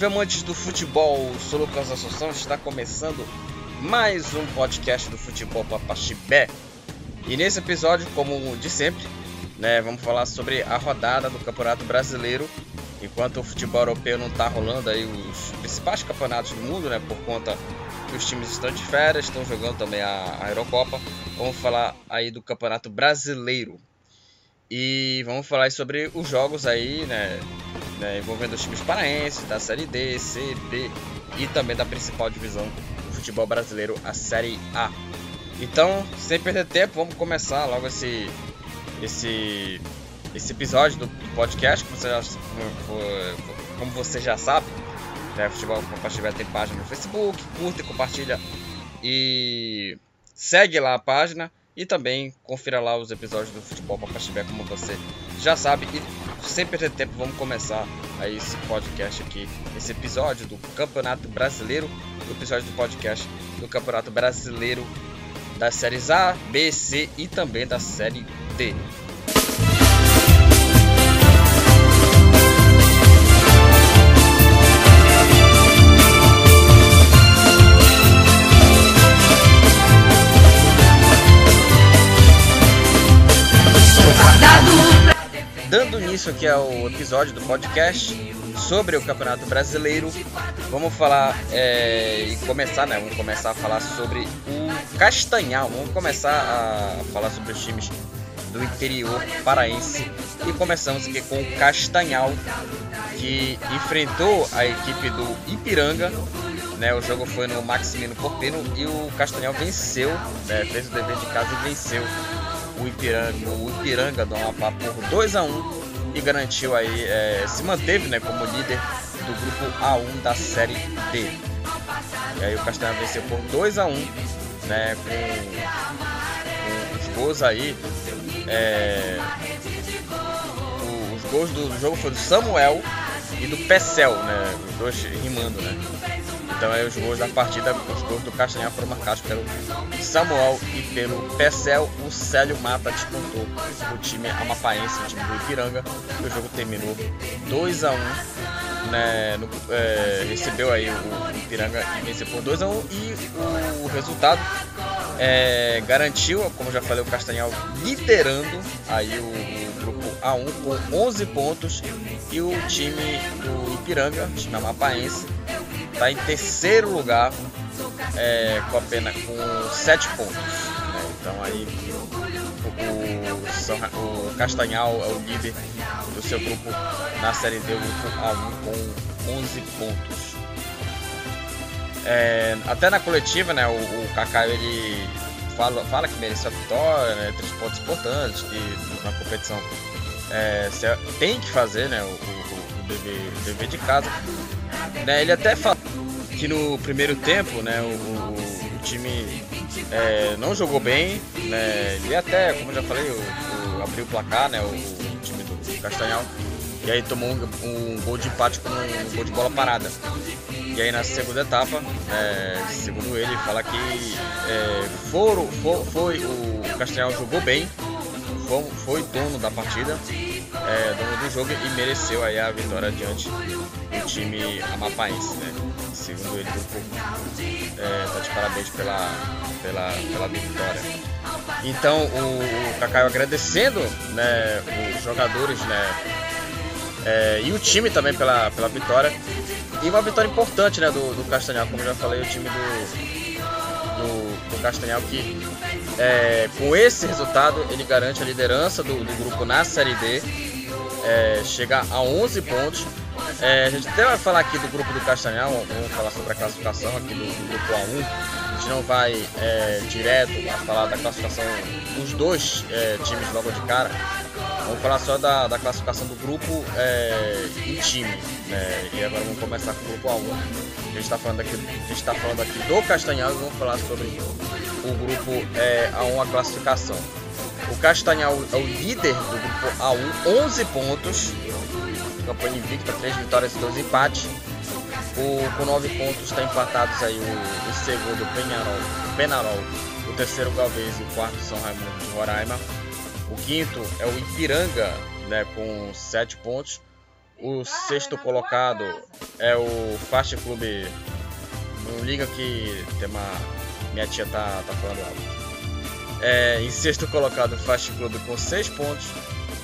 Salve amantes do futebol, sou Lucas Assunção, está começando mais um podcast do Futebol Papaxibé. E nesse episódio, como de sempre, né, vamos falar sobre a rodada do Campeonato Brasileiro. Enquanto o futebol europeu não está rolando aí os principais campeonatos do mundo, né, por conta que os times estão de férias, estão jogando também a, a Eurocopa. Vamos falar aí do Campeonato Brasileiro. E vamos falar sobre os jogos aí, né, né, envolvendo os times paraenses da Série D, C, B e também da principal divisão do futebol brasileiro, a Série A. Então, sem perder tempo, vamos começar logo esse esse esse episódio do, do podcast, que você já, como você já sabe, né, Futebol Compartilhar tem página no Facebook, curta e compartilha e segue lá a página e também confira lá os episódios do Futebol Compartilhar, como você já sabe. E sem perder tempo, vamos começar aí esse podcast aqui, esse episódio do Campeonato Brasileiro, o episódio do podcast do Campeonato Brasileiro das séries A, B, C e também da série D. Início aqui ao episódio do podcast sobre o Campeonato Brasileiro, vamos falar é, e começar, né? Vamos começar a falar sobre o Castanhal. Vamos começar a falar sobre os times do interior paraense e começamos aqui com o Castanhal que enfrentou a equipe do Ipiranga. Né, o jogo foi no Maximino Porpino e o Castanhal venceu, né, fez o dever de casa e venceu o Ipiranga, o Ipiranga do Amapá por 2 a 1 e garantiu aí, é, se manteve né, como líder do grupo A1 da Série D. E aí o Castanha venceu por 2 a 1 né, com, com os gols aí. É, os gols do jogo foram do Samuel e do Pecel, né? Os dois rimando, né? Então aí os gols da partida, os gols do Castanhal foram marcados pelo Samuel e pelo Pecel. O Célio Mata descontou o time amapaense, o time do Ipiranga. O jogo terminou 2 a 1 né, no, é, recebeu aí o, Ipiranga e venceu por 2 a 1 e o, resultado é, garantiu, como já falei, o Castanhal liderando aí o, o, grupo A1 com 11 pontos e o time do Ipiranga, o time amapaense, está em terceiro lugar é, com apenas com 7 pontos. Né? Então aí o, São, o Castanhal é o líder do seu grupo na Série D, o grupo A1 com 11 pontos. É, até na coletiva, né, o, o Kaká ele fala, fala que mereceu a vitória, né, três pontos importantes, que na competição é, tem que fazer né, o, o, o, dever, o dever de casa. Né, ele até fala que no primeiro tempo, né, o, o, time é, não jogou bem, né, e até, como já falei, o abriu o placar, né, o, time do Castanhal, e aí tomou um, um gol de empate com um gol de bola parada. E aí na segunda etapa, é, segundo ele, fala que é, foram, for, foi o Castanhal jogou bem, foi, foi dono da partida, é, dono do jogo e mereceu aí a vitória diante do time amapaense, né? Segundo ele, o grupo é, tá de parabéns pela, pela, pela vitória. Então o, o agradecendo né, os jogadores né, é, e o time também pela, pela vitória. E uma vitória importante né, do, do Castanhal, como já falei, o time do, do, do Castanhal que é, com esse resultado ele garante a liderança do, do grupo na Série D, é, a 11 pontos é, a gente até vai falar aqui do grupo do Castanhal, vamos falar sobre a classificação aqui do, do grupo A1. A gente não vai é, direto a falar da classificação dos dois é, times logo de cara. Vamos falar só da, da classificação do grupo é, em time. Né? E agora vamos começar com o grupo A1. A gente está falando aqui, a gente tá falando aqui do Castanhal e vamos falar sobre o grupo é, A1, a classificação. O Castanhal é o líder do grupo A1, 11 pontos campanha invicta, 3 vitórias e 2 empates. O, com 9 pontos está empatados aí o, o segundo Penarol, Penarol, o terceiro Galvez e o quarto São Raimundo de Roraima. O quinto é o Ipiranga, né, com 7 pontos. o sexto colocado é o Fast Club. Não liga que tem uma. Minha tia tá, tá falando algo. É, em sexto colocado, o Fast Club com 6 pontos.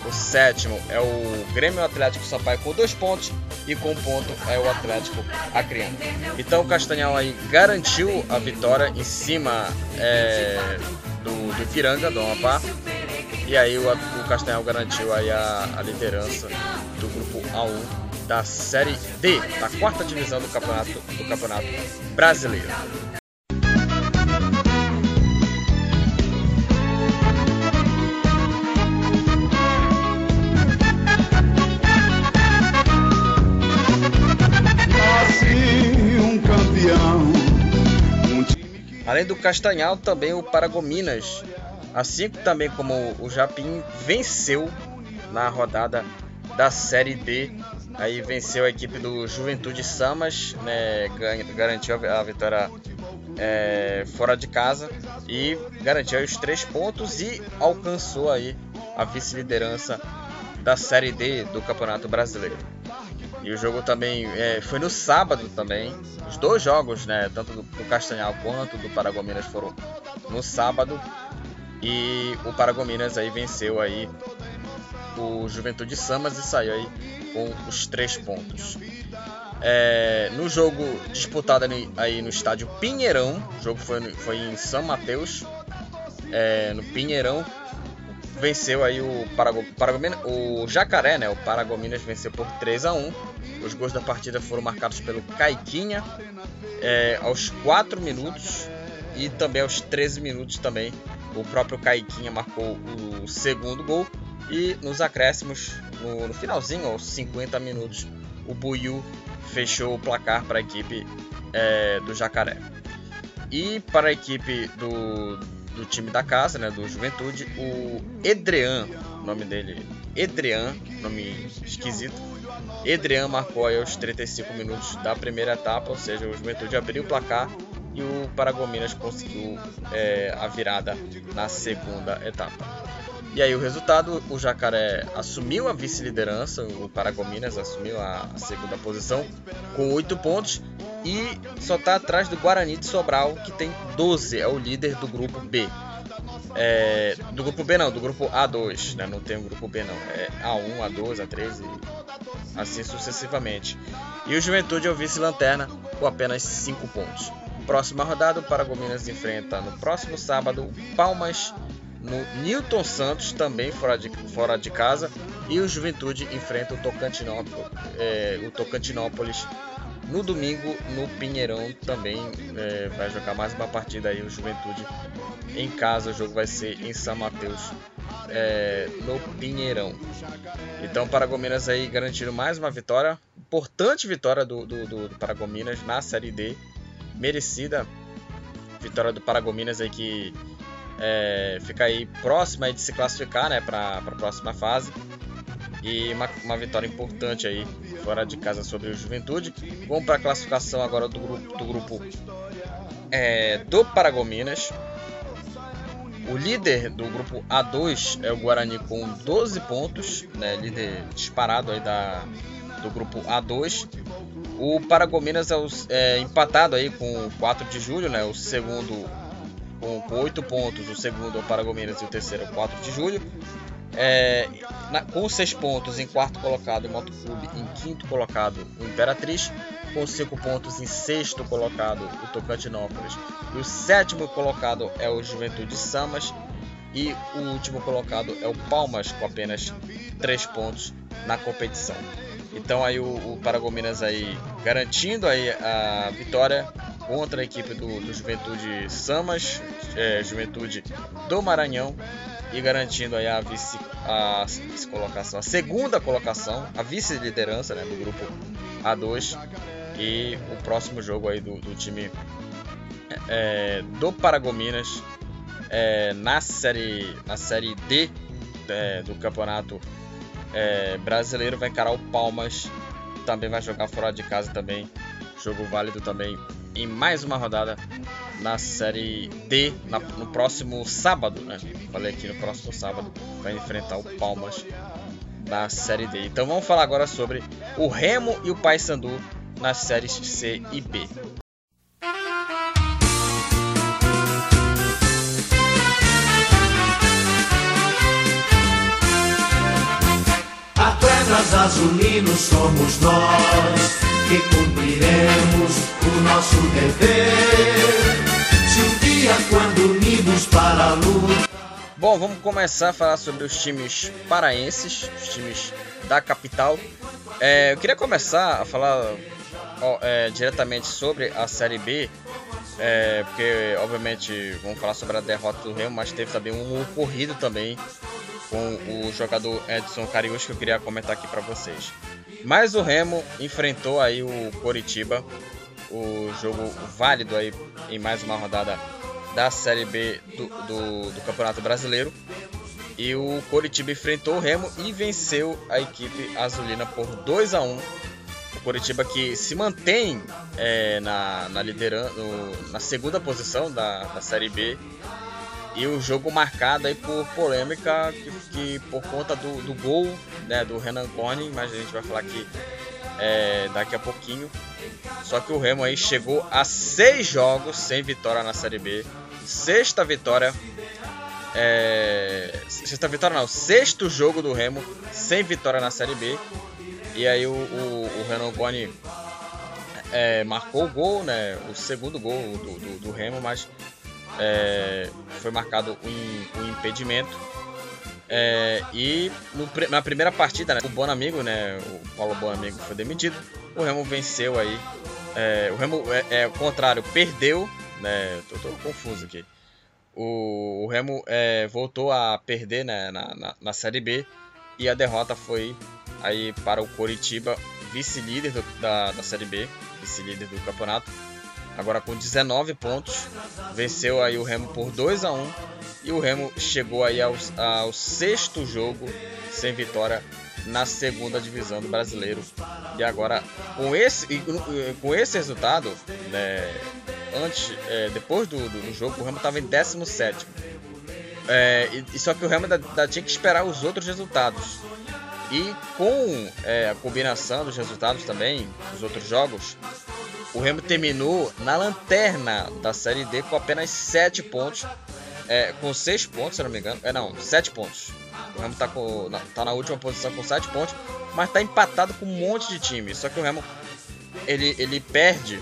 O sétimo é o Grêmio Atlético Sampaio com 2 pontos. E com um ponto é o Atlético Acreano. Então o Castanhal aí garantiu a vitória em cima é, do, do Ipiranga, do Amapá. E aí o, o Castanhal garantiu aí a, a liderança do grupo A1 da Série D, da quarta divisão do campeonato, do campeonato brasileiro. Além do Castanhal, também o Paragominas, assim também como o Japim, venceu na rodada da Série D. Aí venceu a equipe do Juventude Samas, né, garantiu a vitória é, fora de casa e garantiu os três pontos e alcançou aí a vice-liderança da Série D do Campeonato Brasileiro. E o jogo também é, foi no sábado também. Os dois jogos, né, tanto do, Castanhal quanto do Paragominas foram no sábado. E o Paragominas aí venceu aí o Juventude Samas e saiu aí com os três pontos. É, no jogo disputado aí no estádio Pinheirão, o jogo foi, foi em São Mateus, é, no Pinheirão, venceu aí o, Parago, o Jacaré, né? O Paragominas venceu por 3 a 1 Os gols da partida foram marcados pelo Caiquinha é, aos 4 minutos e também aos 13 minutos também. O próprio Caiquinha marcou o segundo gol e nos acréscimos, no, no finalzinho, aos 50 minutos, o Buiu fechou o placar para a equipe é, do Jacaré. E para a equipe do, do time da casa, né, do Juventude, o Edrean, nome dele, Edrean, nome esquisito. Edrean marcou aí aos 35 minutos da primeira etapa, ou seja, o Juventude abriu o placar e o Paragominas conseguiu é, a virada na segunda etapa. E aí o resultado, o Jacaré assumiu a vice-liderança, o Paragominas assumiu a, segunda posição com 8 pontos e só está atrás do Guarani de Sobral, que tem 12, é o líder do grupo B. É, do grupo B não, do grupo A2, né? não tem o grupo B não, é A1, A2, A3 e assim sucessivamente. E o Juventude é o vice-lanterna com apenas 5 pontos. Próxima rodada, o Paragominas enfrenta no próximo sábado Palmas Newton Santos, também fora de, fora de casa, e o Juventude enfrenta o Tocantinópolis, é, o Tocantinópolis no domingo no Pinheirão também é, vai jogar mais uma partida aí o Juventude em casa, o jogo vai ser em São Mateus é, no Pinheirão. Então Paragominas aí garantindo mais uma vitória, importante vitória do, do, do, do Paragominas na Série D, merecida vitória do Paragominas aí que é, fica aí próxima de se classificar né, para a próxima fase. E uma, uma, vitória importante aí fora de casa sobre o Juventude. Vamos para a classificação agora do grupo do, grupo, é, do Paragominas. O líder do grupo A2 é o Guarani com 12 pontos, né, líder disparado aí da, do grupo A2. O Paragominas é, o, é empatado aí com 4 de julho, né, o segundo com, com 8 pontos, o segundo é o Paragominas e o terceiro é o 4 de julho. É, na, com 6 pontos em quarto colocado o Motoclube, em quinto colocado o Imperatriz, com 5 pontos em sexto colocado o Tocantinópolis, e o sétimo colocado é o Juventude Samas, e o último colocado é o Palmas, com apenas 3 pontos na competição. Então aí o, o Paragominas aí garantindo aí a vitória contra a equipe do, do Juventude Samas, é, Juventude do Maranhão e garantindo aí a vice, a vice colocação, a segunda colocação, a vice-liderança né, do grupo A2 e o próximo jogo aí do, do time é, do Paragominas é, na série na série D é, do campeonato é, brasileiro vai encarar o Palmas também vai jogar fora de casa também jogo válido também em mais uma rodada na série D na, no próximo sábado, né? Falei aqui no próximo sábado vai enfrentar o Palmas da Série D. Então vamos falar agora sobre o Remo e o Paysandu nas séries C e B. Atletas azulinos somos nós que cumpriremos o nosso dever. Se um dia, quando unidos para a luta. Bom, vamos começar a falar sobre os times paraenses, os times da capital. É, eu queria começar a falar ó, é, diretamente sobre a Série B, é, porque obviamente vamos falar sobre a derrota do Remo, mas teve também um ocorrido também com o jogador Edson Cariús que eu queria comentar aqui para vocês. Mas o Remo enfrentou aí o Coritiba, o jogo válido aí em mais uma rodada da Série B do, do, do Campeonato Brasileiro. E o Coritiba enfrentou o Remo e venceu a equipe azulina por 2 a 1 O Coritiba que se mantém é, na, na liderança, na segunda posição da, da Série B. E o jogo marcado aí por polêmica, que, que por conta do, do gol né, do Renan Cone, mas a gente vai falar aqui é, daqui a pouquinho. Só que o Remo aí chegou a seis jogos sem vitória na Série B sexta vitória. É... Sexta vitória não, sexto jogo do Remo sem vitória na Série B. E aí o, o, o Renan Boni é, marcou o gol, né? O segundo gol do, do, do Remo, mas é, foi marcado um, um impedimento. É, e no, na primeira partida, né, o Bonamigo, né, o Paulo Bonamigo foi demitido. O Remo venceu aí. É, o Remo, é, é, o contrário, perdeu né? Tô, tô confuso aqui. O, o Remo é, voltou a perder né, na, na, na, Série B e a derrota foi aí para o Coritiba, vice-líder da, da Série B, vice-líder do campeonato. Agora com 19 pontos, venceu aí o Remo por 2 a 1 e o Remo chegou aí ao, ao sexto jogo sem vitória na segunda divisão do brasileiro. E agora, com esse, com esse resultado, né, antes, é, depois do, do, jogo, o Remo estava em 17. É, e, só que o Remo ainda, ainda, tinha que esperar os outros resultados. E com é, a combinação dos resultados também, dos outros jogos, o Remo terminou na lanterna da Série D com apenas 7 pontos. É, com 6 pontos, se não me engano. É, não, 7 pontos. O Remo está na, tá na última posição com 7 pontos, mas está empatado com um monte de time. Só que o Remo ele, ele perde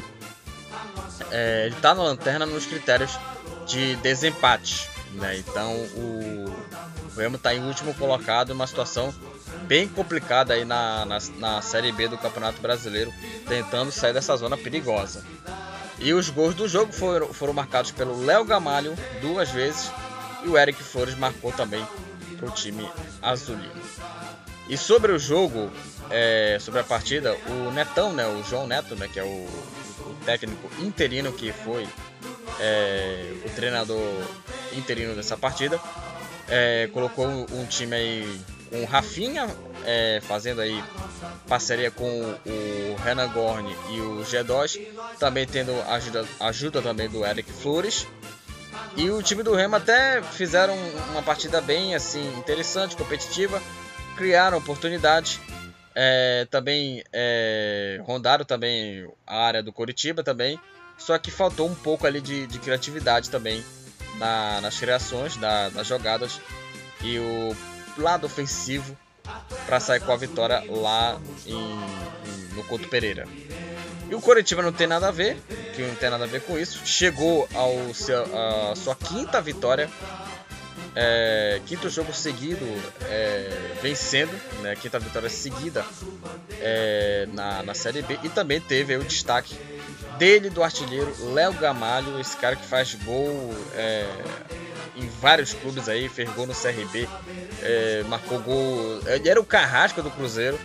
é, ele está na lanterna nos critérios de desempate. Né? Então o, o Remo está em último colocado, uma situação bem complicada aí na, na, na, Série B do Campeonato Brasileiro, tentando sair dessa zona perigosa. E os gols do jogo foram, foram marcados pelo Léo Gamalho duas vezes e o Eric Flores marcou também para o time azulino. E sobre o jogo, é, sobre a partida, o Netão, né, o João Neto, né, que é o técnico interino que foi é, o treinador interino dessa partida. É, colocou um time aí com o Rafinha é, fazendo aí parceria com o Renan Gorni e o G2, também tendo ajuda, ajuda também do Eric Flores. E o time do Remo até fizeram uma partida bem assim interessante, competitiva, criaram oportunidades é, também é, rondaram também a área do Coritiba também. Só que faltou um pouco ali de, de criatividade também na, nas criações, na, nas jogadas e o lado ofensivo para sair com a vitória lá em, em, no Couto Pereira. E o Coritiba não tem nada a ver, que não tem nada a ver com isso. Chegou ao seu, a sua quinta vitória é, quinto jogo seguido é, vencendo, né, quinta vitória seguida é, na, na Série B e também teve o destaque dele do artilheiro Léo Gamalho, esse cara que faz gol é, em vários clubes aí, fez gol no CRB, é, marcou gol, ele era o carrasco do Cruzeiro,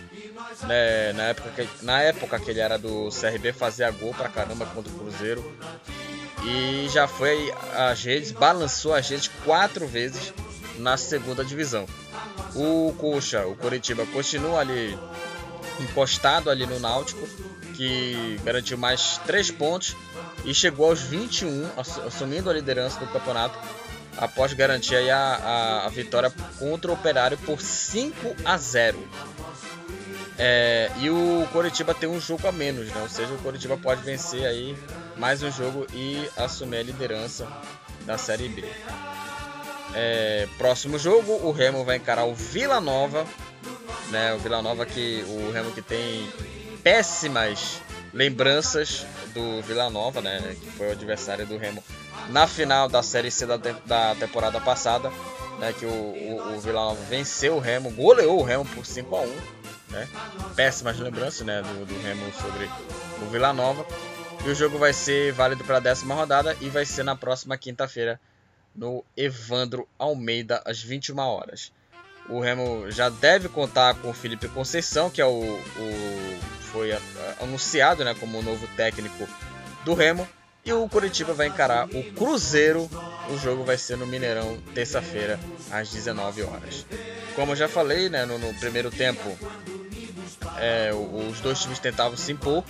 né, na, época que, na época que ele era do CRB, fazia gol pra caramba contra o Cruzeiro e já foi às redes, balançou as redes quatro vezes na segunda divisão. O Coxa, o Coritiba, continua ali encostado ali no Náutico, que garantiu mais três pontos e chegou aos 21, assumindo a liderança do campeonato após garantir aí a, a, a vitória contra o Operário por 5 a 0. É, e o Coritiba tem um jogo a menos, né? ou seja, o Coritiba pode vencer aí mais um jogo e assumir a liderança da Série B. É, próximo jogo, o Remo vai encarar o Vila Nova, né? O Vila Nova que o Remo que tem péssimas lembranças do Vila Nova, né? Que foi o adversário do Remo na final da Série C da, da temporada passada, né? Que o, o, o Vila Nova venceu o Remo, goleou o Remo por 5 a 1 né? Péssimas lembranças, né? Do, do Remo sobre o Vila Nova. E o jogo vai ser válido para a décima rodada e vai ser na próxima quinta-feira no Evandro Almeida às 21 horas. O Remo já deve contar com o Felipe Conceição, que é o, o foi anunciado né, como o novo técnico do Remo. E o Curitiba vai encarar o Cruzeiro. O jogo vai ser no Mineirão, terça-feira, às 19 horas. Como eu já falei, né, no, no primeiro tempo, é, os dois times tentavam se impor.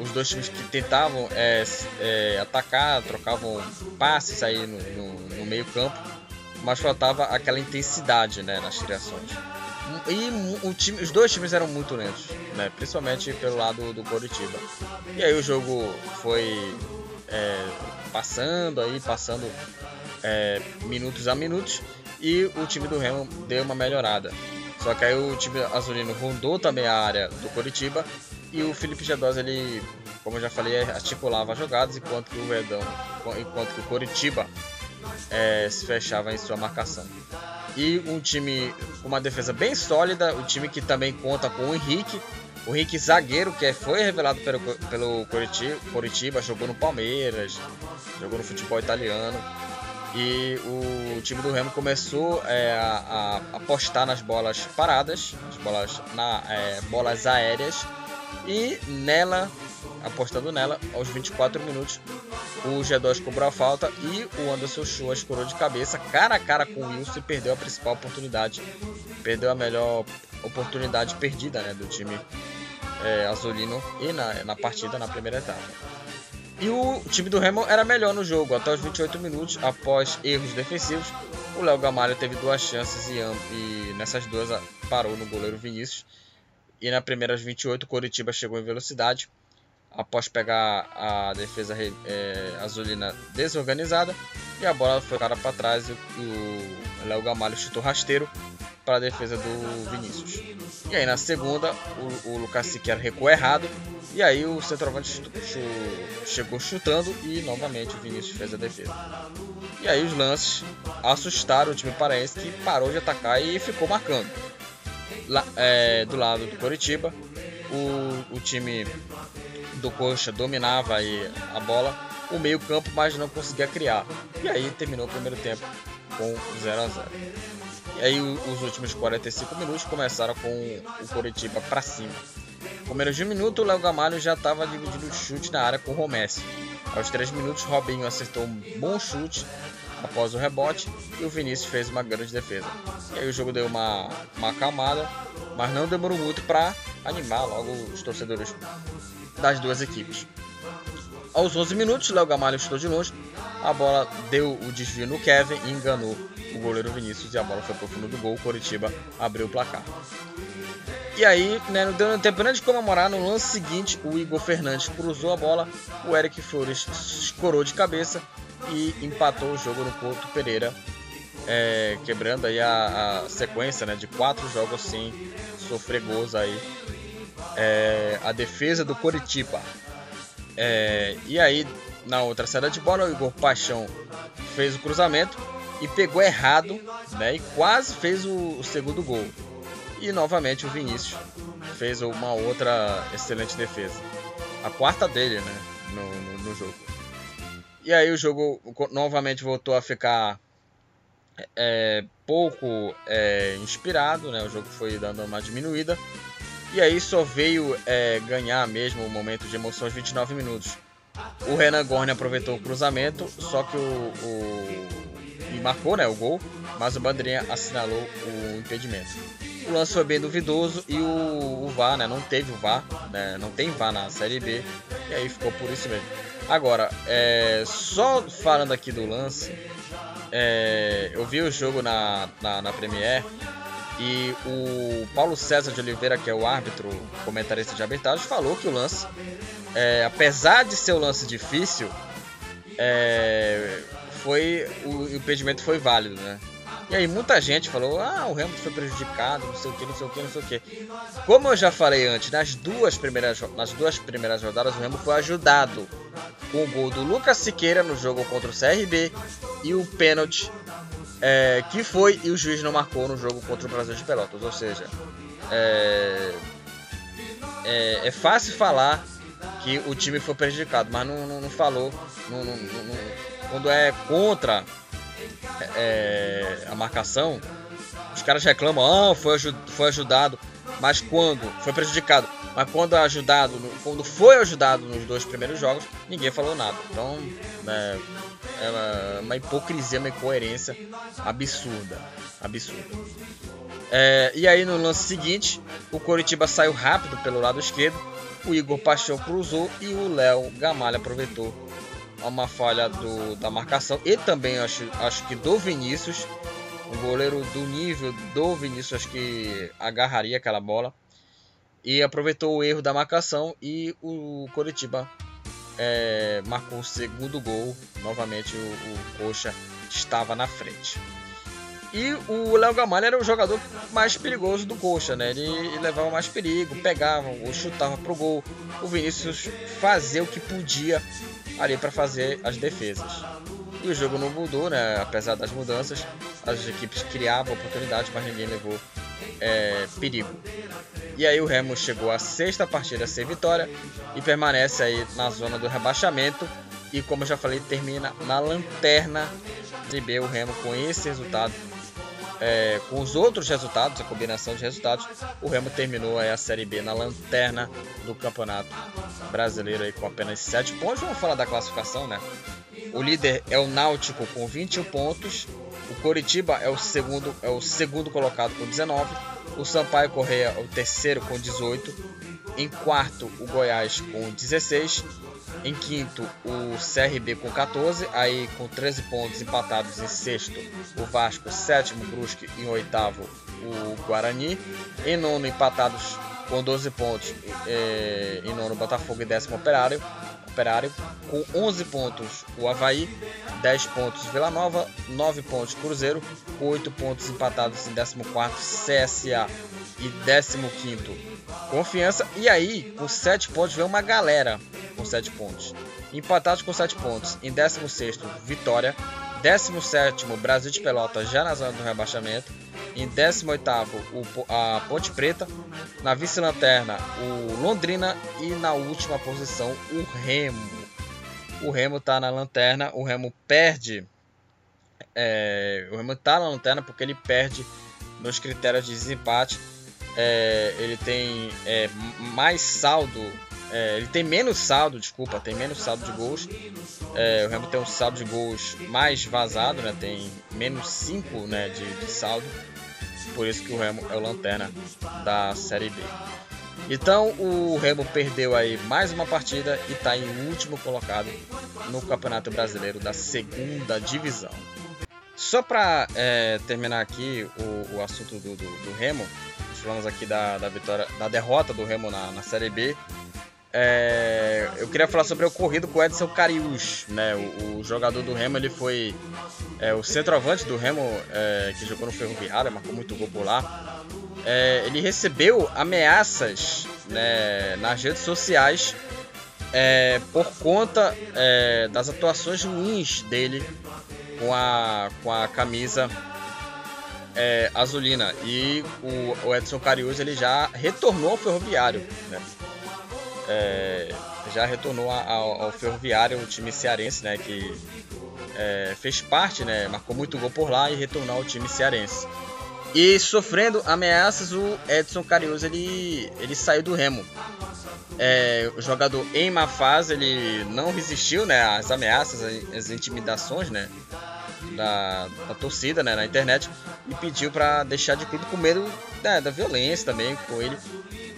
Os dois times que tentavam é, é, atacar, trocavam passes aí no, no, no meio campo, mas faltava aquela intensidade né, nas criações. E time, os dois times eram muito lentos, né? principalmente pelo lado do Coritiba. E aí o jogo foi é, passando aí, passando é, minutos a minutos, e o time do Remo deu uma melhorada. Só que aí o time azulino rondou também a área do Coritiba e o Felipe Gedós, ele, como eu já falei, articulava jogadas enquanto que o Verdão, enquanto que o Coritiba é, se fechava em sua marcação. E um time com uma defesa bem sólida, o um time que também conta com o Henrique, o Henrique zagueiro, que foi revelado pelo, pelo Coritiba, Coritiba, jogou no Palmeiras, jogou no futebol italiano. E o time do Remo começou é, a, a, apostar nas bolas paradas, as bolas, na, é, bolas aéreas, e nela, apostando nela, aos 24 minutos, o G2 cobrou a falta e o Anderson Chua escorou de cabeça, cara a cara com o Wilson e perdeu a principal oportunidade. Perdeu a melhor oportunidade perdida né, do time é, azulino e na, na partida na primeira etapa. E o time do Remo era melhor no jogo, até os 28 minutos, após erros defensivos. O Léo Gamalho teve duas chances e, e nessas duas parou no goleiro Vinícius. E na primeira, aos 28, o Coritiba chegou em velocidade, após pegar a defesa é, azulina desorganizada. E a bola foi cara para trás e o Léo Gamalho chutou rasteiro para a defesa do Vinícius. E aí na segunda, o, o Lucas Siqueira recuou errado e aí o centroavante chegou chutando e novamente o Vinícius fez a defesa. E aí os lances assustaram o time paraense que parou de atacar e ficou marcando. Lá, é, do lado do Coritiba, o, o time do Coxa dominava aí a bola, o meio campo, mas não conseguia criar. E aí terminou o primeiro tempo com 0 a 0 E aí os últimos 45 minutos começaram com o Coritiba para cima com menos de um minuto, o Léo Gamalho já estava dividindo o chute na área com o Romessi. Aos 3 minutos, Robinho acertou um bom chute após o rebote e o Vinícius fez uma grande defesa. E aí o jogo deu uma, uma acalmada, mas não demorou muito para animar logo os torcedores das duas equipes. Aos 11 minutos, Léo Gamalho estou de longe, a bola deu o desvio no Kevin e enganou o goleiro Vinícius e a bola foi para o fundo do gol. Coritiba abriu o placar. E aí, né, não deu tempo nem de comemorar, no lance seguinte, o Igor Fernandes cruzou a bola, o Eric Flores escorou de cabeça e empatou o jogo no Couto Pereira, é, quebrando aí a, a, sequência né, de quatro jogos sem sofrer gols aí. É, a defesa do Coritiba. É, e aí, na outra saída de bola, o Igor Paixão fez o cruzamento e pegou errado né, e quase fez o, o segundo gol. E novamente o Vinícius fez uma outra excelente defesa. A quarta dele, né? No, no, no jogo. E aí o jogo novamente voltou a ficar é, pouco é, inspirado, né? O jogo foi dando uma diminuída. E aí só veio é, ganhar mesmo o momento de emoção aos 29 minutos. O Renan Gorne aproveitou o cruzamento, só que o, o e marcou né, o gol, mas o Bandeirinha assinalou o impedimento. O lance foi bem duvidoso e o, o VAR, né, não teve o VAR, né, não tem VAR na Série B, e aí ficou por isso mesmo. Agora, é, só falando aqui do lance, é, eu vi o jogo na, na, na Premiere e o Paulo César de Oliveira, que é o árbitro comentarista de arbitragem, falou que o lance, é, apesar de ser um lance difícil, é, foi o, o impedimento foi válido, né? E aí muita gente falou, ah, o Hamilton foi prejudicado, não sei o que, não sei o que, não sei o que. Como eu já falei antes, nas duas primeiras, nas duas primeiras rodadas o Hamilton foi ajudado com o gol do Lucas Siqueira no jogo contra o CRB e o pênalti é, que foi e o juiz não marcou no jogo contra o Brasil de Pelotas. Ou seja, é, é, é fácil falar que o time foi prejudicado, mas não, não, não falou. Não, quando é contra é, a marcação, os caras reclamam, ah, foi, foi ajudado, mas quando foi prejudicado, mas quando é ajudado, quando foi ajudado nos dois primeiros jogos, ninguém falou nada. Então, é, é uma, uma hipocrisia, uma incoerência absurda, absurda. É, e aí no lance seguinte, o Coritiba saiu rápido pelo lado esquerdo, o Igor Paixão cruzou e o Léo Gamalha aproveitou uma falha do, da marcação e também acho, acho que do Vinícius, o goleiro do nível do Vinícius acho que agarraria aquela bola e aproveitou o erro da marcação e o Coritiba é, marcou o segundo gol. Novamente o, o Coxa estava na frente. E o Léo Gamalha era o jogador mais perigoso do Coxa, né? Ele, ele levava mais perigo, pegava ou chutava pro gol. O Vinícius fazia o que podia ali para fazer as defesas. E o jogo não mudou, né? Apesar das mudanças, as equipes criavam oportunidades, mas ninguém levou é, perigo. E aí o Remo chegou à sexta partida sem vitória e permanece aí na zona do rebaixamento. E como eu já falei, termina na lanterna de B o Remo com esse resultado. É, com os outros resultados, a combinação de resultados, o Remo terminou aí a Série B na lanterna do Campeonato Brasileiro aí com apenas 7 pontos. Vamos falar da classificação, né? O líder é o Náutico com 21 pontos, o Coritiba é o segundo, é o segundo colocado com 19. O Sampaio Correia é o terceiro com 18. Em quarto, o Goiás com 16. Em quinto, o CRB com 14. Aí com 13 pontos empatados em sexto, o Vasco, sétimo, Brusque. Em oitavo, o Guarani. Em nono, empatados com 12 pontos. É, em nono, Botafogo e décimo Operário. Operário. Com 11 pontos, o Havaí. 10 pontos Vila Nova, 9 pontos Cruzeiro, 8 pontos empatados em 14 CSA e 15 Confiança. E aí, com 7 pontos, vem uma galera com 7 pontos. Empatados com 7 pontos em 16 Vitória, 17 Brasil de Pelotas já na zona do rebaixamento, em 18 a Ponte Preta, na vice-lanterna o Londrina e na última posição o Remo o Remo está na lanterna, o Remo perde. É, o Remo está na lanterna porque ele perde nos critérios de desempate. É, ele tem é, mais saldo, é, ele tem menos saldo, desculpa, tem menos saldo de gols. É, o Remo tem um saldo de gols mais vazado, né, tem menos 5 né, de, de saldo. Por isso que o Remo é o lanterna da Série B. Então o Remo perdeu aí mais uma partida e está em último colocado no Campeonato Brasileiro da segunda divisão. Só para é, terminar aqui o, o assunto do, do, do, Remo, falamos aqui da, da, vitória, da derrota do Remo na, na Série B. É, eu queria falar sobre o ocorrido com o Edson Cariús, né? O, o, jogador do Remo, ele foi é, o centroavante do Remo é, que jogou no Ferroviário, marcou muito gol por lá é, ele recebeu ameaças né, nas redes sociais é, por conta é, das atuações ruins dele com a, com a camisa azulina. E o, o, Edson Carius ele já retornou ao ferroviário. Né? É, já retornou ao, ao, ferroviário, o time cearense, né? Que é, fez parte, né? Marcou muito gol por lá e retornou ao time cearense. E sofrendo ameaças, o Edson Carius ele, ele saiu do Remo. É, o jogador em má fase ele não resistiu né, às ameaças, às intimidações né, da, da torcida né, na internet e pediu para deixar de clube com medo né, da violência também com ele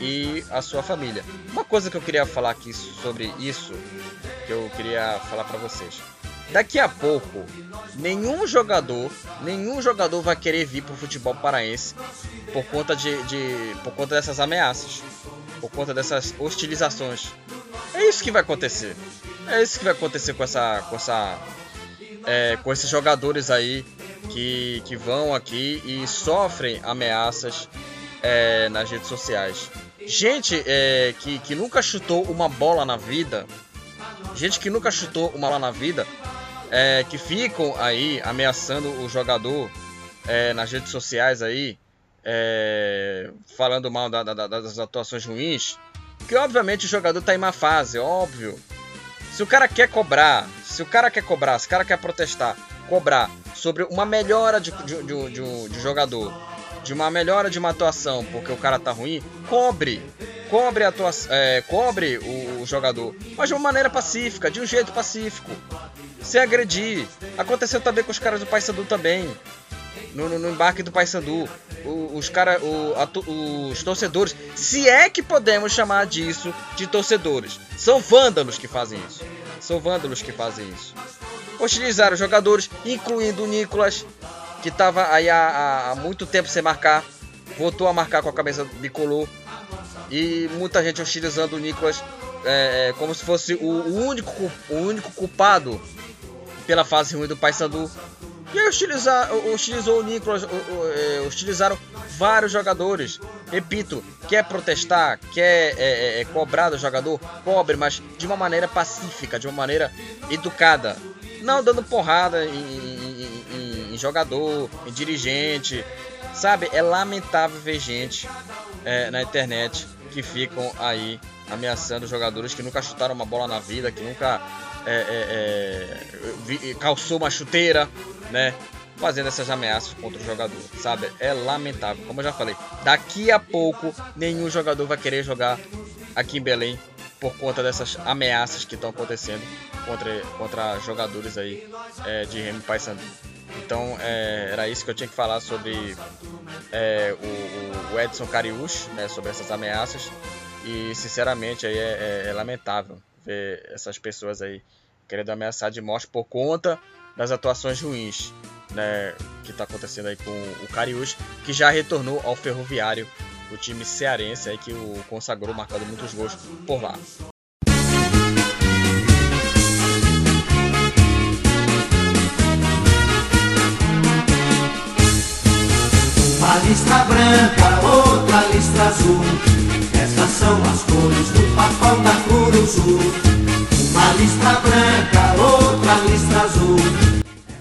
e a sua família. Uma coisa que eu queria falar aqui sobre isso, que eu queria falar para vocês. Daqui a pouco, nenhum jogador, nenhum jogador vai querer vir pro futebol paraense por conta de, de por conta dessas ameaças, por conta dessas hostilizações. É isso que vai acontecer. É isso que vai acontecer com essa, com essa, é, com esses jogadores aí que, que vão aqui e sofrem ameaças é, nas redes sociais. Gente é, que, que nunca chutou uma bola na vida, gente que nunca chutou uma bola na vida, é, que ficam aí ameaçando o jogador é, nas redes sociais aí, é, falando mal da, da, das atuações ruins, que obviamente o jogador tá em má fase, óbvio. Se o cara quer cobrar, se o cara quer cobrar, se o cara quer protestar, cobrar sobre uma melhora de, de, de, de, de jogador, de uma melhora de uma atuação, porque o cara tá ruim, cobre. Cobre, a atuação, é, cobre o, o jogador, mas de uma maneira pacífica, de um jeito pacífico. Sem agredir. Aconteceu também com os caras do Paysandu também. No, no, no, embarque do Paysandu. Os cara, os torcedores, se é que podemos chamar disso de torcedores, são vândalos que fazem isso. São vândalos que fazem isso. Hostilizaram os jogadores, incluindo o Nicolas, que estava aí há, há, muito tempo sem marcar, voltou a marcar com a cabeça bicolor e muita gente hostilizando o Nicolas é, é, como se fosse o, o, único, o único culpado pela fase ruim do Paysandu. E aí utilizar, utilizou o Nicolas, é, utilizaram vários jogadores. Repito, quer protestar, quer é, é, é, cobrar do jogador, cobre, mas de uma maneira pacífica, de uma maneira educada. Não dando porrada em, jogador, em dirigente, sabe? É lamentável ver gente é, na internet que ficam aí ameaçando jogadores que nunca chutaram uma bola na vida, que nunca é, é, é calçou uma chuteira, né? Fazendo essas ameaças contra o jogador, sabe? É lamentável. Como eu já falei, daqui a pouco nenhum jogador vai querer jogar aqui em Belém por conta dessas ameaças que estão acontecendo contra, contra jogadores aí é, de Remo Paysandu. Então é, era isso que eu tinha que falar sobre é, o, o, Edson Cariús, né, sobre essas ameaças. E sinceramente aí é, é, é, lamentável ver essas pessoas aí querendo ameaçar de morte por conta das atuações ruins né, que está acontecendo aí com o Cariús, que já retornou ao Ferroviário, o time cearense aí que o consagrou marcando muitos gols por lá. Uma listra branca, outra listra azul. Estas são as cores do papão da Curuzu. Uma listra branca, outra listra azul.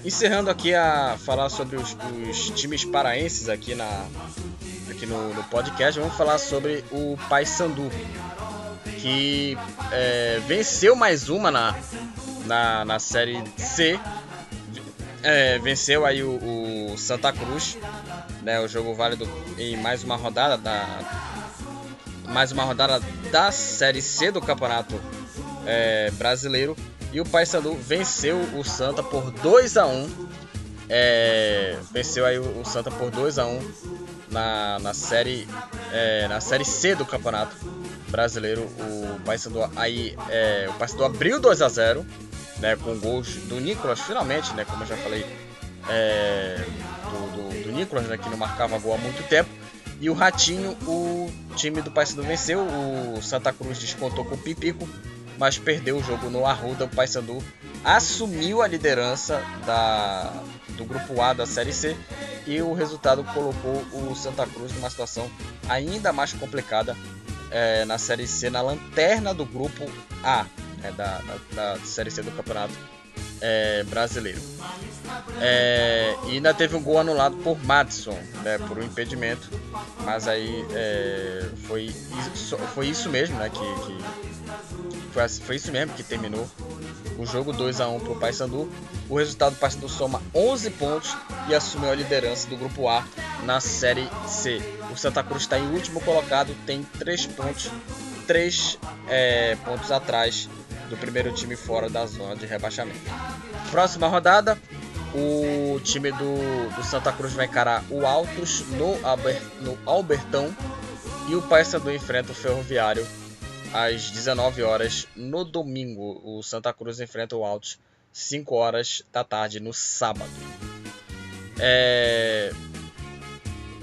Encerrando aqui a falar sobre os, os times paraenses aqui, na, aqui no, no, podcast, vamos falar sobre o Paysandu, que é, venceu mais uma na, na, na Série C é, venceu aí o, o, Santa Cruz, né, o jogo válido em mais uma rodada da mais uma rodada da Série C do Campeonato é, Brasileiro. E o Paysandu venceu o Santa por 2 a 1 é, venceu aí o, Santa por 2 a 1 na, na série é, na série C do Campeonato Brasileiro. O Paysandu aí é, o Paysandu abriu 2 a 0 né, com gols do Nicolas, finalmente, né, como eu já falei, é, do, do, Nicolas, né, que não marcava gol há muito tempo. E o Ratinho, o time do Paysandu venceu, o Santa Cruz descontou com o Pipico, mas perdeu o jogo no Arruda. O Paysandu assumiu a liderança da, do grupo A da Série C e o resultado colocou o Santa Cruz numa situação ainda mais complicada é, na Série C, na lanterna do grupo A né, da, da, da, Série C do Campeonato é, Brasileiro. É, e ainda teve um gol anulado por Madison, né, por um impedimento, mas aí é, foi, foi isso mesmo, né, que, que foi, foi, isso mesmo que terminou o jogo 2 a 1 para o Paysandu. O resultado do Paysandu soma 11 pontos e assumiu a liderança do grupo A na Série C. O Santa Cruz está em último colocado, tem 3 pontos, 3 é, pontos atrás do primeiro time fora da zona de rebaixamento. Próxima rodada, o time do, do Santa Cruz vai encarar o Altos no, no Albertão e o Paysandu enfrenta o Ferroviário às 19 horas no domingo. O Santa Cruz enfrenta o Altos 5 horas da tarde no sábado. É,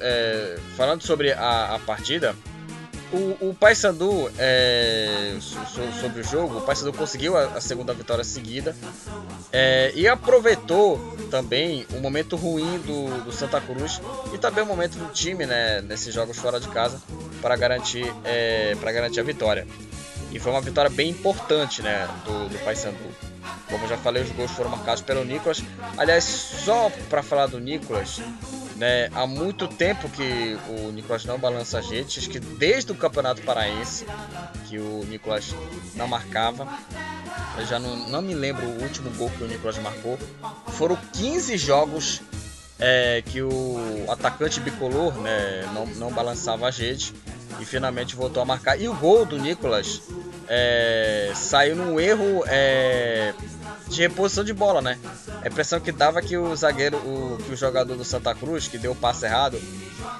é, falando sobre a, a partida, o, o Paysandu, é, sobre o jogo, o Paysandu conseguiu a, a, segunda vitória seguida é, e aproveitou também o momento ruim do, do, Santa Cruz e também o momento do time né, nesses jogos fora de casa para garantir, é, para garantir a vitória. E foi uma vitória bem importante né, do, do Paysandu. Como eu já falei, os gols foram marcados pelo Nicolas. Aliás, só para falar do Nicolas, né, há muito tempo que o Nicolas não balança a gente, acho que desde o Campeonato Paraense que o Nicolas não marcava. Eu já não, não me lembro o último gol que o Nicolas marcou. Foram 15 jogos é, que o atacante bicolor né, não, não balançava a gente e finalmente voltou a marcar. E o gol do Nicolas é, saiu num erro é, de reposição de bola, né? A impressão que dava que o zagueiro, o, que o jogador do Santa Cruz, que deu o passe errado,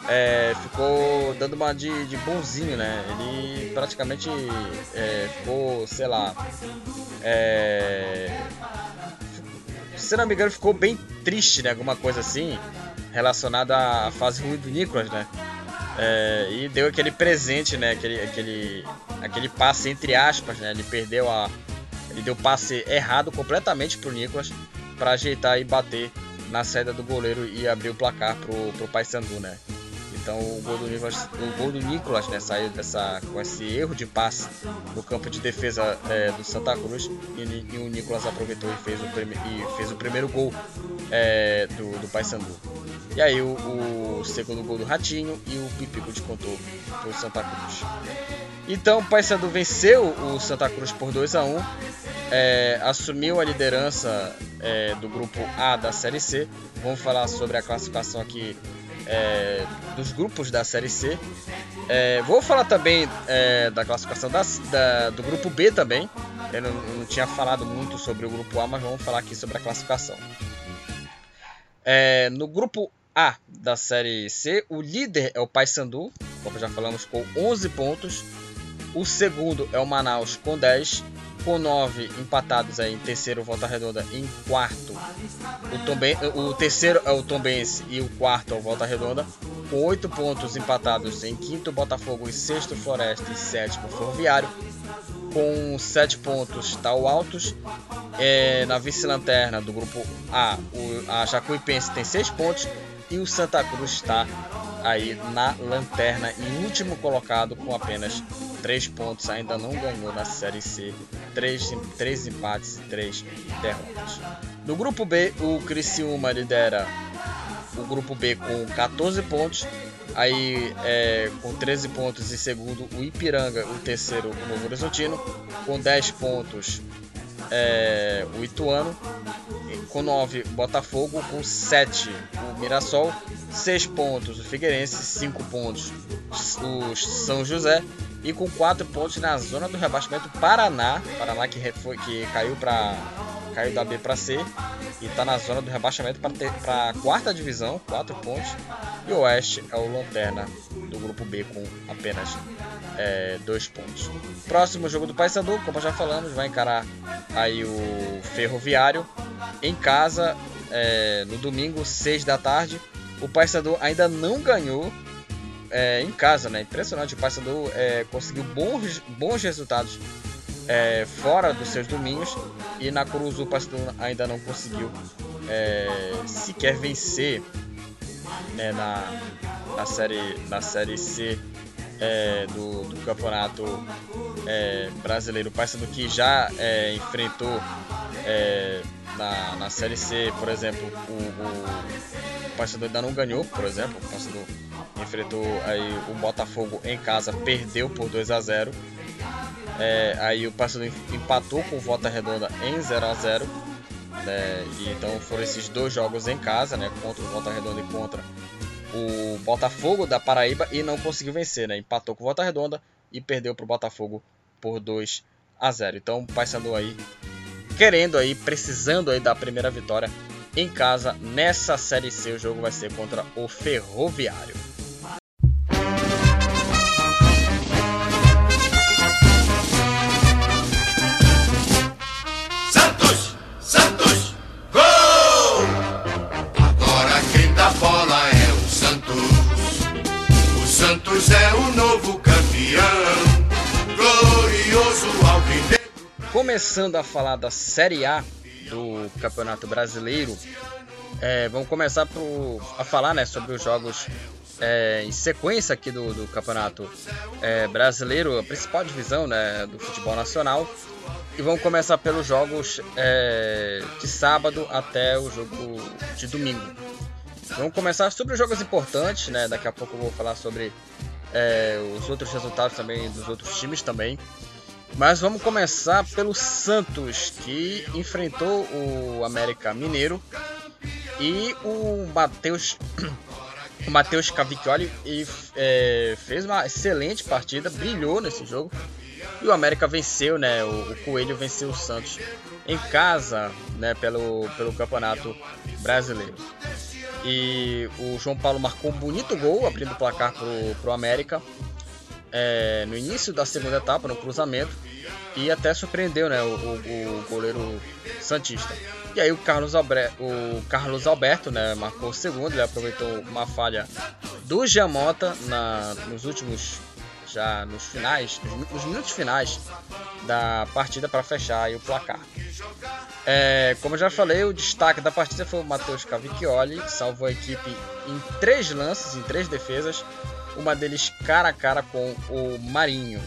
é, ficou dando uma de, de, bonzinho, né? Ele praticamente é, ficou, sei lá. É, se não me engano, ficou bem triste, né? Alguma coisa assim, relacionada à fase ruim do Nicolas, né? É, e deu aquele presente, né? Aquele, aquele, aquele passe entre aspas, né? Ele perdeu a, ele deu passe errado completamente pro Nicolas para ajeitar e bater na saída do goleiro e abrir o placar pro, pro Paysandu, né? Então o gol do Nicolas, o gol do Nicolas né, saiu dessa, com esse erro de passe no campo de defesa é, do Santa Cruz e, e, o Nicolas aproveitou e fez o, prime, e fez o primeiro gol é, do, do Paysandu. E aí o, o, segundo gol do Ratinho e o Pipico descontou pro Santa Cruz. Então o Paysandu venceu o Santa Cruz por 2 a 1 é, assumiu a liderança é, do grupo A da Série C. Vamos falar sobre a classificação aqui é, dos grupos da Série C. É, vou falar também é, da classificação da, do grupo B também. Eu não, não, tinha falado muito sobre o grupo A, mas vamos falar aqui sobre a classificação. É, no grupo A da Série C, o líder é o Paysandu, como já falamos, com 11 pontos. O segundo é o Manaus com 10 com 9 empatados aí em terceiro, Volta Redonda em quarto. O, o terceiro é o Tombense e o quarto é o Volta Redonda. Com 8 pontos empatados em quinto, Botafogo, em sexto, Floresta e sétimo, Ferroviário. Com 7 pontos está o Altos. É, na vice-lanterna do grupo A, o, a Jacuipense tem 6 pontos. E o Santa Cruz está aí na lanterna e último colocado com apenas 3 pontos, ainda não ganhou na Série C, 3, 3 empates e 3 derrotas. No grupo B, o Criciúma lidera o grupo B com 14 pontos, aí é, com 13 pontos em segundo o Ipiranga, o terceiro o Novo Horizontino, com 10 pontos é, o Ituano, com 9 Botafogo, com 7 o Mirassol, 6 pontos o Figueirense, 5 pontos o São José e com 4 pontos na zona do rebaixamento Paraná, Paraná que, foi, que caiu para caiu da B para C e está na zona do rebaixamento para a quarta divisão, 4 pontos. E o Oeste é o Lanterna do grupo B com apenas 2 é, pontos. Próximo jogo do Paysandu, como já falamos, vai encarar aí o Ferroviário em casa é, no domingo, 6 da tarde. O Paysandu ainda não ganhou é, em casa, né? Impressionante, o Paysandu é, conseguiu bons, bons resultados é, fora dos seus domínios e na Cruz o Paysandu ainda não conseguiu é, sequer vencer né, na, na, série, na série C é, do, do, campeonato é, brasileiro. O Paysandu que já enfrentou na, na série C, por exemplo, o, o, o Paysandu ainda não ganhou, por exemplo, o Paysandu enfrentou aí o Botafogo em casa, perdeu por 2 a 0. É, aí o Paysandu empatou com o Volta Redonda em 0 a 0. Né? E então foram esses dois jogos em casa, né? Contra o Volta Redonda e contra o Botafogo da Paraíba e não conseguiu vencer, né? Empatou com o Volta Redonda e perdeu para o Botafogo por 2 a 0. Então o aí querendo aí, precisando aí da primeira vitória em casa nessa série C. O jogo vai ser contra o Ferroviário. Começando a falar da Série A do Campeonato Brasileiro, é, vamos começar por, a falar né, sobre os jogos é, em sequência aqui do, do Campeonato é, Brasileiro, a principal divisão né, do futebol nacional. E vamos começar pelos jogos é, de sábado até o jogo de domingo. Vamos começar sobre os jogos importantes, né? Daqui a pouco eu vou falar sobre é, os outros resultados também dos outros times também. Mas vamos começar pelo Santos, que enfrentou o América Mineiro e o Matheus o Matheus Cavicchioli é, fez uma excelente partida, brilhou nesse jogo. E o América venceu, né? O, o, Coelho venceu o Santos em casa, né? Pelo, pelo Campeonato Brasileiro. E o João Paulo marcou um bonito gol, abrindo o placar pro, pro América é, no início da segunda etapa, no cruzamento, e até surpreendeu né, o, o, goleiro Santista. E aí o Carlos, o Carlos Alberto né, marcou o segundo, ele aproveitou uma falha do Giamota na, nos últimos, já nos finais, nos, minutos finais da partida para fechar o placar. É, como eu já falei, o destaque da partida foi o Matheus Cavicchioli, salvou a equipe em três lances, em três defesas, uma deles cara a cara com o Marinho.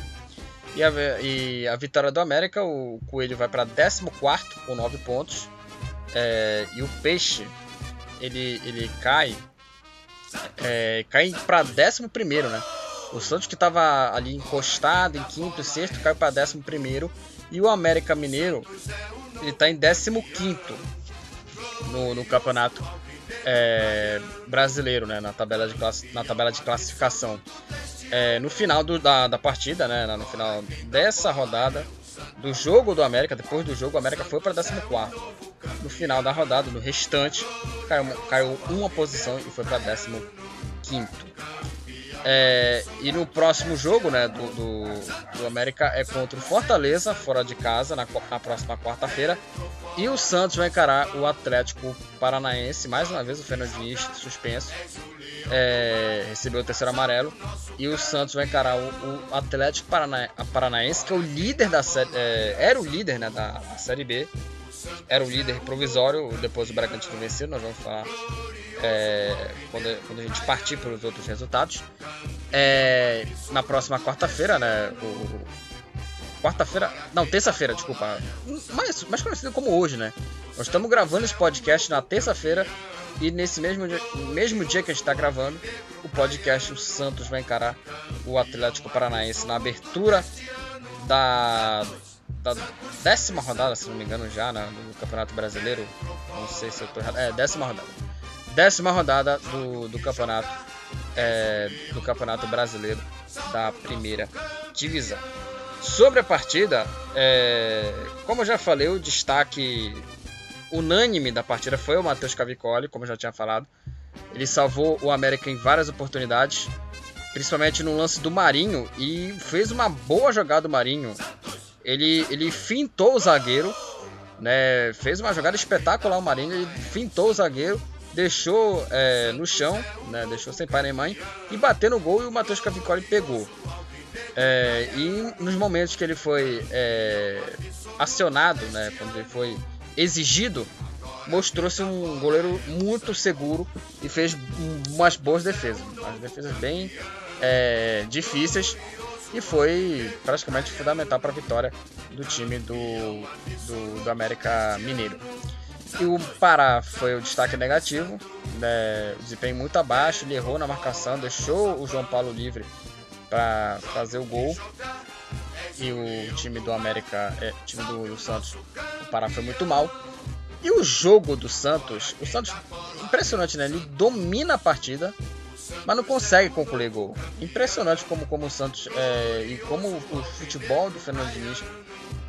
E a, e a vitória do América, o Coelho vai para 14 com 9 pontos. É, e o Peixe, ele, ele cai, é, cai para 11, né? O Santos que estava ali encostado em quinto e sexto caiu para 11 e o América Mineiro ele está em 15 no, no campeonato é, brasileiro, né, na, tabela de na tabela de classificação. É, no final do, da, da partida, né, no final dessa rodada, do jogo do América, depois do jogo, o América foi para 14. No final da rodada, no restante, caiu, caiu uma posição e foi para 15. É, e no próximo jogo né, do, do, do, América é contra o Fortaleza, fora de casa, na, na próxima quarta-feira. E o Santos vai encarar o Atlético Paranaense. Mais uma vez o Fernando Diniz suspenso. É, recebeu o terceiro amarelo. E o Santos vai encarar o, o Atlético Parana, Paranaense, que é o líder da série. É, era o líder né, da, da Série B. Era o líder provisório. Depois o Bragantino venceu. Nós vamos falar é, quando, quando, a gente partir para os outros resultados. É, na próxima quarta-feira, né? O, quarta-feira, não, terça-feira, desculpa, mais, mais conhecido como hoje, né? Nós estamos gravando esse podcast na terça-feira e nesse mesmo dia, mesmo dia que a gente está gravando, o podcast o Santos vai encarar o Atlético Paranaense na abertura da, da décima rodada, se não me engano, já né, no Campeonato Brasileiro. Não sei se eu estou errado. É, décima rodada décima rodada do, do campeonato é, do campeonato brasileiro da primeira divisão. Sobre a partida, é, como eu já falei, o destaque unânime da partida foi o Matheus Cavicoli, como eu já tinha falado. Ele salvou o América em várias oportunidades, principalmente no lance do Marinho, e fez uma boa jogada do Marinho. Ele, ele fintou o zagueiro, né, fez uma jogada espetacular o Marinho, ele fintou o zagueiro deixou é, no chão, né, deixou sem pai nem mãe, e bateu no gol e o Matheus Cavicoli pegou. É, e nos momentos que ele foi é, acionado, né, quando ele foi exigido, mostrou-se um goleiro muito seguro e fez umas boas defesas, umas defesas bem é, difíceis e foi praticamente fundamental para a vitória do time do, do, do América Mineiro. E o Pará foi o destaque negativo, né? desempenho muito abaixo, ele errou na marcação, deixou o João Paulo livre para fazer o gol. E o time do América, é, o time do, do Santos, o Pará foi muito mal. E o jogo do Santos, o Santos, impressionante, né? Ele domina a partida, mas não consegue concluir gol. Impressionante como, como o Santos é, e como o futebol do Fernando Diniz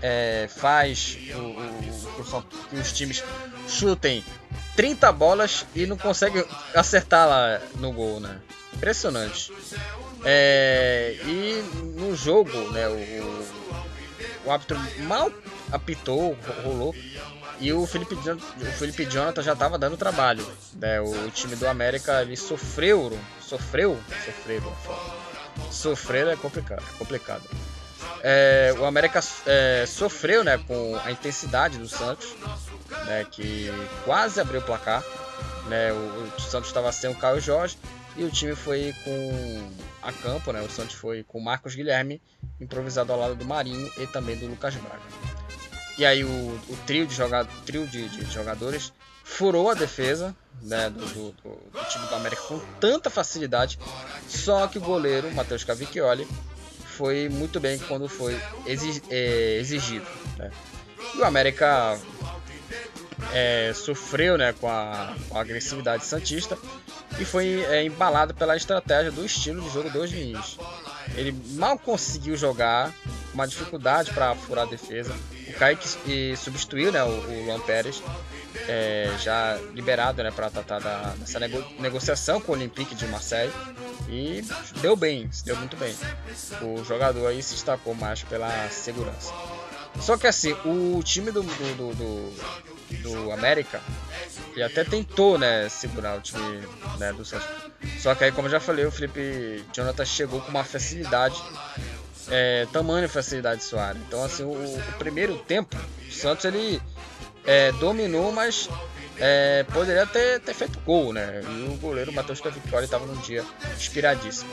é, faz o, o, que os times chutem 30 bolas e não conseguem acertar lá no gol, né? Impressionante. É, e no jogo, né, o, o árbitro mal apitou, rolou, e o Felipe, o Felipe Jonathan já estava dando trabalho. Né? O time do América ele sofreu, sofreu, sofreu, sofrer é complicado, é complicado. É, o América é, sofreu né, com a intensidade do Santos, né, que quase abriu o placar. Né, o, o Santos estava sem o Caio Jorge e o time foi com a campo. Né, o Santos foi com o Marcos Guilherme, improvisado ao lado do Marinho e também do Lucas Braga. E aí o, o trio, de, joga, trio de, de, jogadores furou a defesa né, do, do, do, time do América com tanta facilidade, só que o goleiro, Matheus Cavicchioli, foi muito bem quando foi é, exigido. Né? E o América é, sofreu né, com, a, com, a, agressividade santista e foi é, embalado pela estratégia do estilo de jogo dos Diniz. Ele mal conseguiu jogar, uma dificuldade para furar a defesa. O Kaique substituiu né, o, o Luan Pérez, é, já liberado né, para tratar da, dessa nego, negociação com o Olympique de Marseille. E deu bem, deu muito bem. O jogador aí se destacou mais pela segurança. Só que assim, o time do, do, do, do América, ele até tentou né, segurar o time né, do Santos. Só que aí, como eu já falei, o Felipe Jonathan chegou com uma facilidade, é, tamanho facilidade suave. Então, assim, o, o, primeiro tempo, o Santos ele é, dominou, mas é, poderia ter, ter feito gol, né? E o goleiro Matheus Cavicchioli estava num dia inspiradíssimo.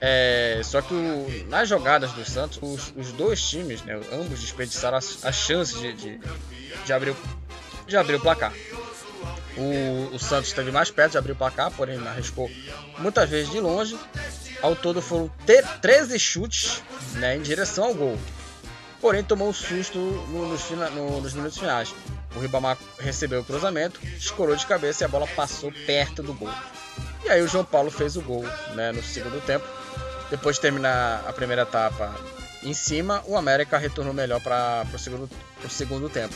É, só que o, nas jogadas do Santos, os, os, dois times, né, ambos desperdiçaram as, as chances de, de, de, abrir, de abrir o placar. O, o, Santos esteve mais perto de abrir o placar, porém arriscou muitas vezes de longe. Ao todo foram 13 chutes né, em direção ao gol. Porém tomou um susto no, nos, no, nos minutos finais. O Ribamar recebeu o cruzamento, escorou de cabeça e a bola passou perto do gol. E aí o João Paulo fez o gol né, no segundo tempo. Depois de terminar a primeira etapa em cima, o América retornou melhor para o segundo, segundo tempo.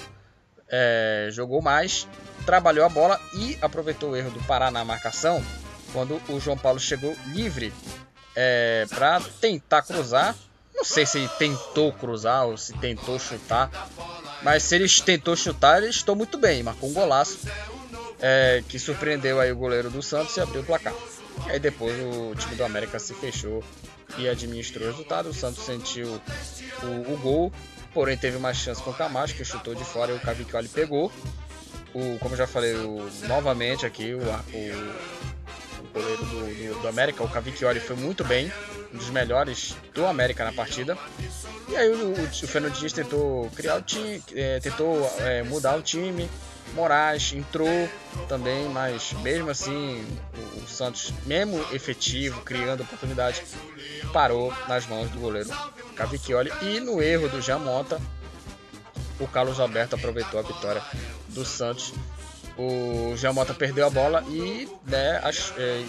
É, jogou mais, trabalhou a bola e aproveitou o erro do Pará na marcação quando o João Paulo chegou livre é, para tentar cruzar. Não sei se ele tentou cruzar ou se tentou chutar, mas se ele tentou chutar, ele estou muito bem, marcou um golaço é, que surpreendeu aí o goleiro do Santos e abriu o placar. E aí depois o time do América se fechou e administrou o resultado. O Santos sentiu o, o gol, porém teve uma chance com o Camacho que chutou de fora e o Cavicchioli pegou. O, como já falei, o, novamente aqui o, o, o goleiro do, do, do, América, o Cavicchioli, foi muito bem, um dos melhores do América na partida. E aí o, o, o tentou criar o time, é, tentou é, mudar o time, Moraes entrou também, mas mesmo assim o, Santos, mesmo efetivo, criando oportunidade, parou nas mãos do goleiro Cavicchioli. E no erro do Jamota, o Carlos Alberto aproveitou a vitória do Santos. O Jamota perdeu a bola e, né, é,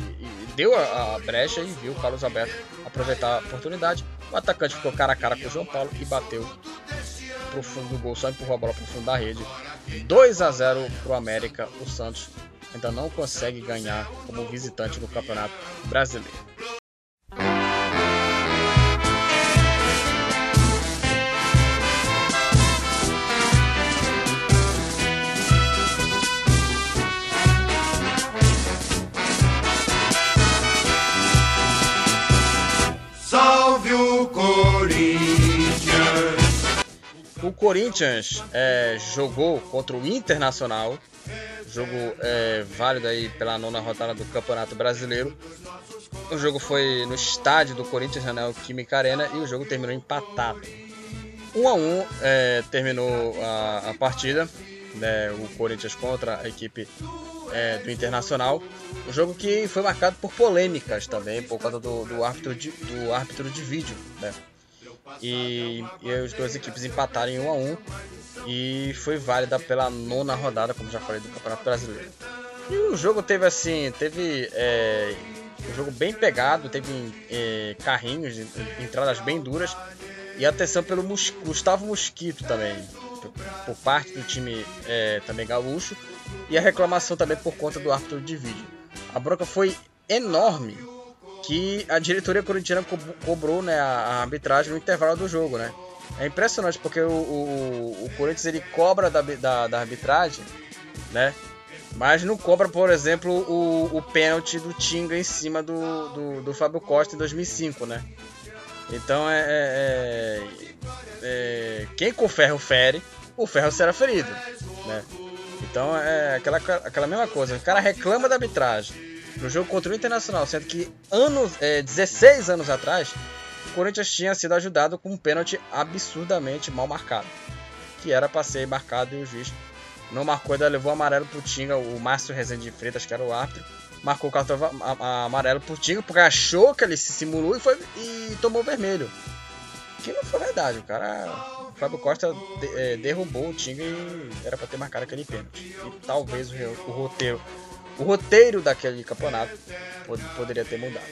deu a, a, brecha e viu o Carlos Alberto aproveitar a oportunidade. O atacante ficou cara a cara com o João Paulo e bateu pro fundo do gol, só empurrou a bola pro fundo da rede 2 a 0 para o América. O Santos ainda não consegue ganhar como visitante no Campeonato Brasileiro. Corinthians é, jogou contra o Internacional, jogo é, válido aí pela nona rodada do Campeonato Brasileiro. O jogo foi no estádio do Corinthians, Anel Química Arena, e o jogo terminou empatado. 1 a 1 é, terminou a, a partida, né, o Corinthians contra a equipe é, do Internacional. Um jogo que foi marcado por polêmicas também, por causa do, do árbitro, de, do árbitro de vídeo. Né? E, e as duas equipes empataram em 1 a 1 e foi válida pela nona rodada, como já falei, do Campeonato Brasileiro. E o jogo teve assim, teve é, um jogo bem pegado, teve é, carrinhos, entradas bem duras e atenção pelo Mus Gustavo Mosquito também, por, por parte do time é, também gaúcho e a reclamação também por conta do árbitro de vídeo. A bronca foi enorme que a diretoria corintiana co cobrou né, a, arbitragem no intervalo do jogo, né? É impressionante porque o, o, o Corinthians ele cobra da, da, da, arbitragem, né? Mas não cobra, por exemplo, o, o pênalti do Tinga em cima do, do, do Fábio Costa em 2005, né? Então é, é, é, quem com ferro fere, o ferro será ferido, né? Então é aquela, aquela mesma coisa. O cara reclama da arbitragem no jogo contra o Internacional, sendo que anos, é, 16 anos atrás, o Corinthians tinha sido ajudado com um pênalti absurdamente mal marcado, que era ser marcado e o juiz não marcou, ainda levou amarelo pro Tinga, o Márcio Rezende de Freitas, que era o árbitro, marcou o cartão amarelo pro Tinga porque achou que ele se simulou e, foi, e tomou vermelho. Que não foi verdade, o cara. O Fábio Costa de, é, derrubou o Tinga e era para ter marcado aquele pênalti. E talvez o, o roteiro o roteiro daquele campeonato poderia ter mudado.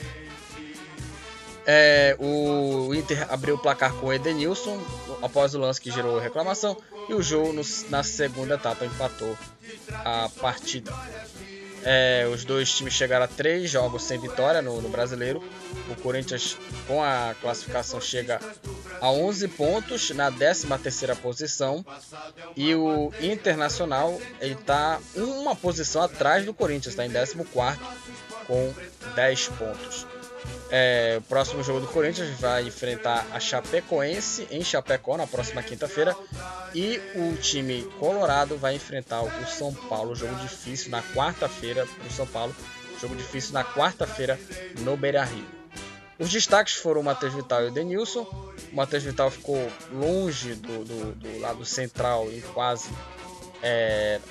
É, o Inter abriu o placar com o Edenilson após o lance que gerou reclamação e o jogo no, na segunda etapa empatou a partida. É, os dois times chegaram a três jogos sem vitória no, no, Brasileiro. O Corinthians, com a classificação, chega a 11 pontos na 13 terceira posição. E o Internacional está uma posição atrás do Corinthians, está em 14 com 10 pontos. É, o próximo jogo do Corinthians vai enfrentar a Chapecoense em Chapecó na próxima quinta-feira. E o time colorado vai enfrentar o São Paulo. Jogo difícil na quarta-feira para o São Paulo. Jogo difícil na quarta-feira no Beira Rio. Os destaques foram o Matheus Vital e o Denilson. O Matheus Vital ficou longe do, do, do lado central e quase é,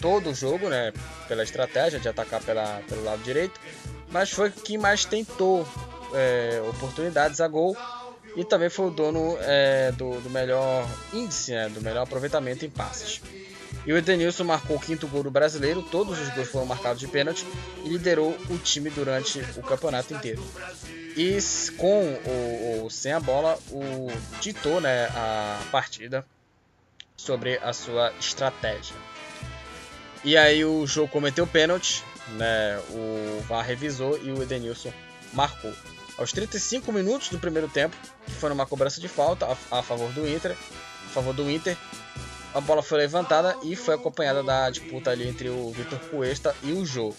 todo o jogo, né? Pela estratégia de atacar pela, pelo lado direito mas foi quem mais tentou é, oportunidades a gol e também foi o dono é, do, do, melhor índice, né, do melhor aproveitamento em passes. E o Edenilson marcou o quinto gol do brasileiro, todos os gols foram marcados de pênalti e liderou o time durante o campeonato inteiro. E com ou, sem a bola, o ditou né, a partida sobre a sua estratégia. E aí o jogo cometeu pênalti, né, o VAR revisou e o Edenilson marcou. Aos 35 minutos do primeiro tempo, que foi numa cobrança de falta a, a favor do Inter, a favor do Inter, a bola foi levantada e foi acompanhada da disputa ali entre o Vitor Cuesta e o Jô.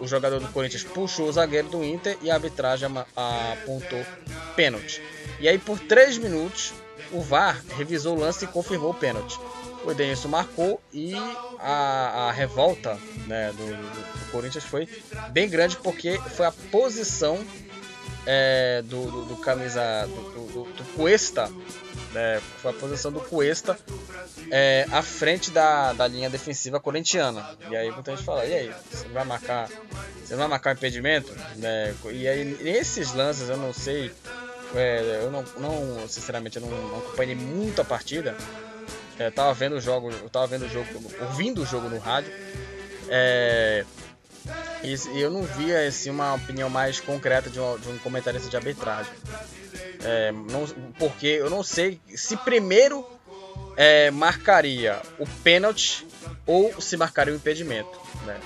O jogador do Corinthians puxou o zagueiro do Inter e a arbitragem apontou pênalti. E aí por 3 minutos o VAR revisou o lance e confirmou o pênalti o Edenilson marcou e a, a revolta né, do, do, Corinthians foi bem grande porque foi a posição é, do, do, do, camisa do, do, Cuesta, né, foi a posição do Cuesta é, à frente da, da linha defensiva corintiana. E aí muita gente fala, e aí, você vai marcar, você vai marcar impedimento? Né? E aí nesses lances eu não sei, é, eu não, não sinceramente eu não, não acompanhei muito a partida. É, tava vendo o jogo, eu tava vendo o jogo, ouvindo o jogo no rádio. É, e, eu não via assim, uma opinião mais concreta de um, de um comentarista de arbitragem. É, não, porque eu não sei se primeiro é, marcaria o pênalti ou se marcaria o impedimento. Né?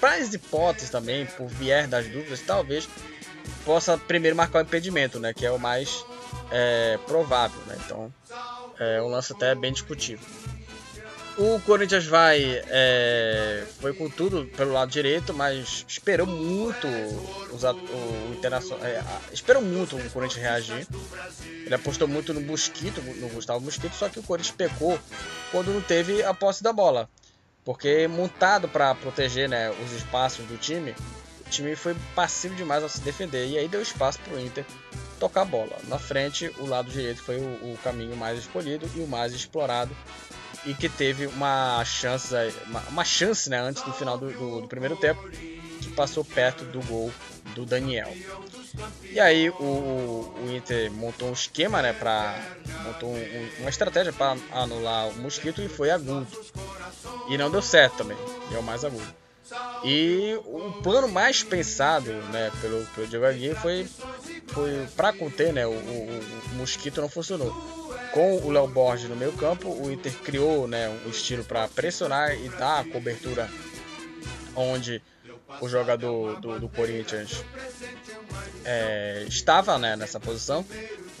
Para as hipóteses também, por vier das dúvidas, talvez possa primeiro marcar o impedimento, né? que é o mais é, provável. Né? Então, é um lance até bem discutível. O Corinthians vai. É, foi com tudo pelo lado direito, mas esperou muito os, o Internacional. É, esperou muito o Corinthians reagir. Ele apostou muito no Mosquito, no Gustavo Mosquito, só que o Corinthians pecou quando não teve a posse da bola. Porque montado para proteger né, os espaços do time, o time foi passivo demais ao se defender. E aí deu espaço para o Inter tocar a bola. Na frente, o lado direito foi o, o, caminho mais escolhido e o mais explorado e que teve uma chance, uma, uma chance né, antes do final do, do, do, primeiro tempo, que passou perto do gol do Daniel. E aí o, o Inter montou um esquema, né, para montou um, uma estratégia para anular o Mosquito e foi agudo. E não deu certo também, o mais agudo. E o plano mais pensado né, pelo, pelo Diego Aguirre foi, foi para conter né, o, o, o, mosquito não funcionou. Com o Léo Borges no meio campo, o Inter criou né, um estilo para pressionar e dar a cobertura onde o jogador do, do Corinthians é, estava né, nessa posição.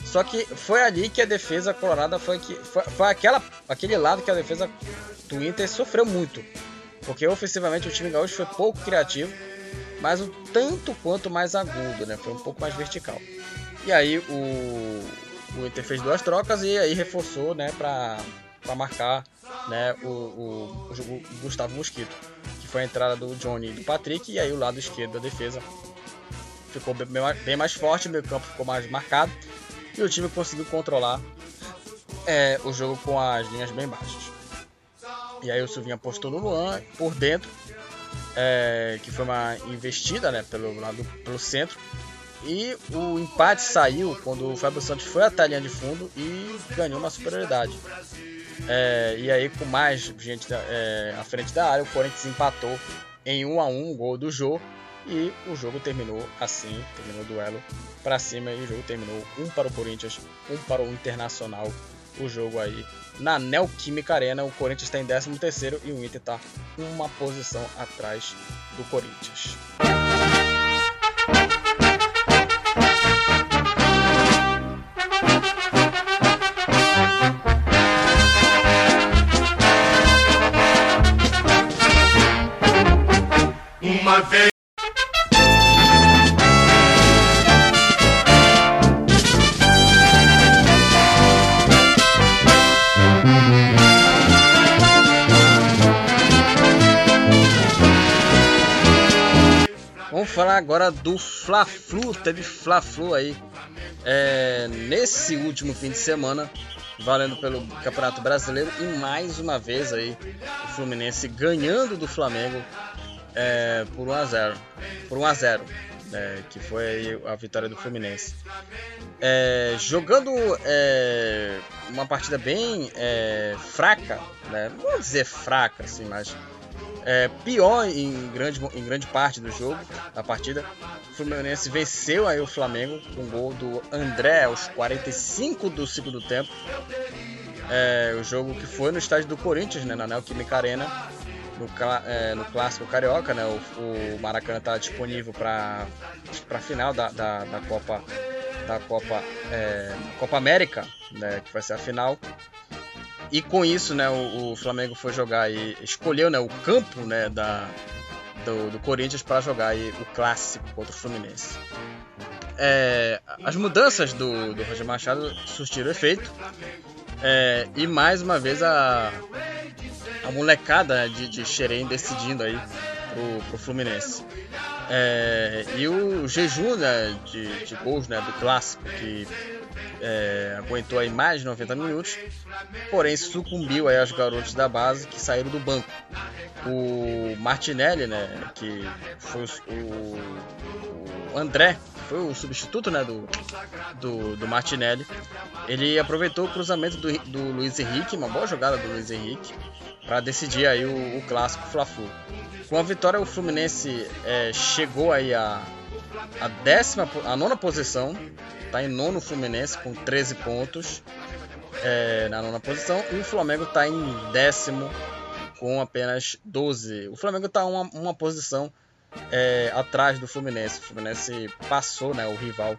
Só que foi ali que a defesa colorada foi que foi, foi aquela, aquele lado que a defesa do Inter sofreu muito porque ofensivamente o time gaúcho foi pouco criativo, mas um tanto quanto mais agudo, né? Foi um pouco mais vertical. E aí o, o Inter fez duas trocas e aí reforçou, né, para marcar né, o, o, o, Gustavo Mosquito, que foi a entrada do Johnny e do Patrick, e aí o lado esquerdo da defesa ficou bem, bem mais forte, o meio campo ficou mais marcado, e o time conseguiu controlar é, o jogo com as linhas bem baixas. E aí o Silvinho apostou no Luan por dentro, é, que foi uma investida né, pelo lado pelo centro. E o empate saiu quando o Fábio Santos foi a linha de fundo e ganhou uma superioridade. É, e aí, com mais gente é, à frente da área, o Corinthians empatou em 1 a 1 o gol do Jô. E o jogo terminou assim, terminou o duelo para cima e o jogo terminou um para o Corinthians, um para o Internacional. O jogo aí na Neoquímica Arena, o Corinthians está em 13º e o Inter está uma posição atrás do Corinthians. Uma vez do Fla-Flu, teve Fla-Flu aí é, nesse último fim de semana, valendo pelo Campeonato Brasileiro e mais uma vez aí o Fluminense ganhando do Flamengo é, por 1 a 0, por 1 a 0, é, que foi a vitória do Fluminense. É, jogando é, uma partida bem é, fraca, né? não vou dizer fraca assim, mas é, pior em grande, em grande parte do jogo, da partida. O Fluminense venceu aí o Flamengo com o gol do André aos 45 do segundo tempo. É, o jogo que foi no estádio do Corinthians, né, na Neoquímica Arena, no, é, no clássico carioca, né, o, o Maracanã está disponível para a final da, da, da, Copa da Copa é, Copa América, né, que vai ser a final. E com isso, né, o, o Flamengo foi jogar e escolheu né, o campo né, da, do, do Corinthians para jogar aí, o clássico contra o Fluminense. É, as mudanças do, do Roger Machado surtiram efeito. É, e mais uma vez a, a molecada de, de Xerém decidindo aí pro, pro Fluminense. É, e o jejum né, de, de gols né, do clássico que é, aguentou aí mais de 90 minutos, porém sucumbiu aí aos garotos da base que saíram do banco. O Martinelli, né, que foi o, o André, foi o substituto né, do, do, do, Martinelli, ele aproveitou o cruzamento do, do Luiz Henrique, uma boa jogada do Luiz Henrique, para decidir aí o, o clássico Fla-Flu. Com a vitória, o Fluminense é, chegou aí a, a décima, a nona posição está em nono Fluminense com 13 pontos é, na nona posição e o Flamengo está em décimo com apenas 12. O Flamengo está uma, uma posição é, atrás do Fluminense. O Fluminense passou né, o rival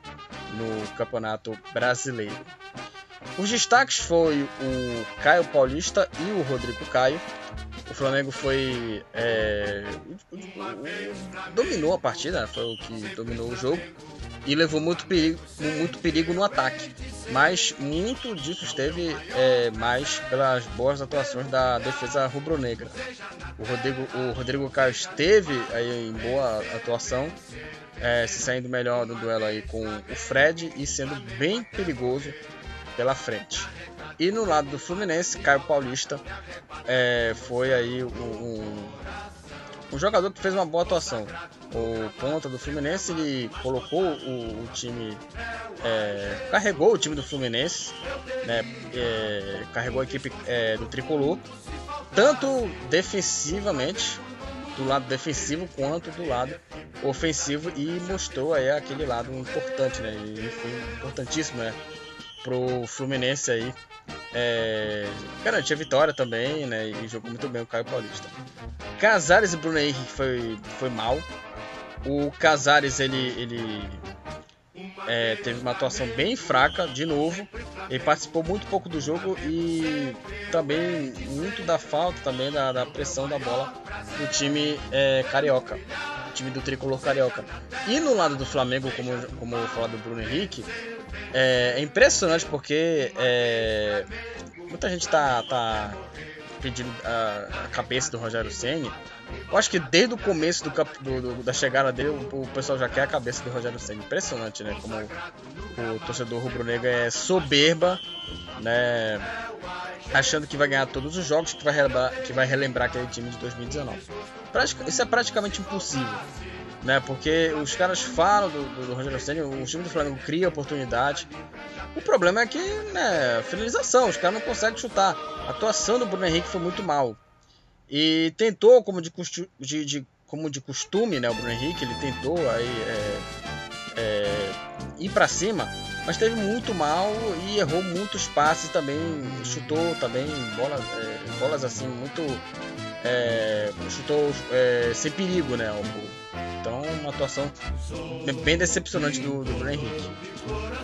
no Campeonato Brasileiro. Os destaques foi o Caio Paulista e o Rodrigo Caio. O Flamengo foi. É, dominou a partida, foi o que dominou o jogo e levou muito perigo, muito perigo no ataque. Mas muito disso esteve é, mais pelas boas atuações da defesa rubro-negra. O Rodrigo, o Rodrigo Caio esteve aí em boa atuação, é, se saindo melhor no duelo aí com o Fred e sendo bem perigoso pela frente. E no lado do Fluminense, Caio Paulista é, foi aí um, um jogador que fez uma boa atuação. O ponta do Fluminense ele colocou o, o time, é, carregou o time do Fluminense, né, é, carregou a equipe é, do tricolor, tanto defensivamente, do lado defensivo, quanto do lado ofensivo e mostrou aí aquele lado importante, né, e foi importantíssimo, né, pro Fluminense aí é, garantiu a vitória também, né? E jogou muito bem o Caio Paulista. Casares e Bruno Henrique foi, foi mal. O Casares ele, ele é, teve uma atuação bem fraca de novo. Ele participou muito pouco do jogo e também muito da falta também da, da pressão da bola do time é, carioca, o time do tricolor carioca. E no lado do Flamengo, como como eu falar do Bruno Henrique, É, é impressionante porque é, muita gente tá, tá pedindo a, a cabeça do Rogério Ceni. Eu acho que desde o começo do, do, do, da chegada dele, o, o, pessoal já quer a cabeça do Rogério Ceni. Impressionante, né? Como o, o torcedor rubro-negro é soberba, né? Achando que vai ganhar todos os jogos, que vai relembrar, que vai relembrar aquele time de 2019. Isso é praticamente impossível né? Porque os caras falam do, do, do Rogério Ceni, o time do Flamengo cria oportunidade. O problema é que, né, finalização, os caras não conseguem chutar. A atuação do Bruno Henrique foi muito mal. E tentou, como de, de, de como de costume, né, o Bruno Henrique, ele tentou aí é, é, ir para cima, mas teve muito mal e errou muitos passes também, chutou também bola, é, bolas assim muito é, chutou é, sem perigo, né, então, uma atuação bem decepcionante do, do Bruno Henrique.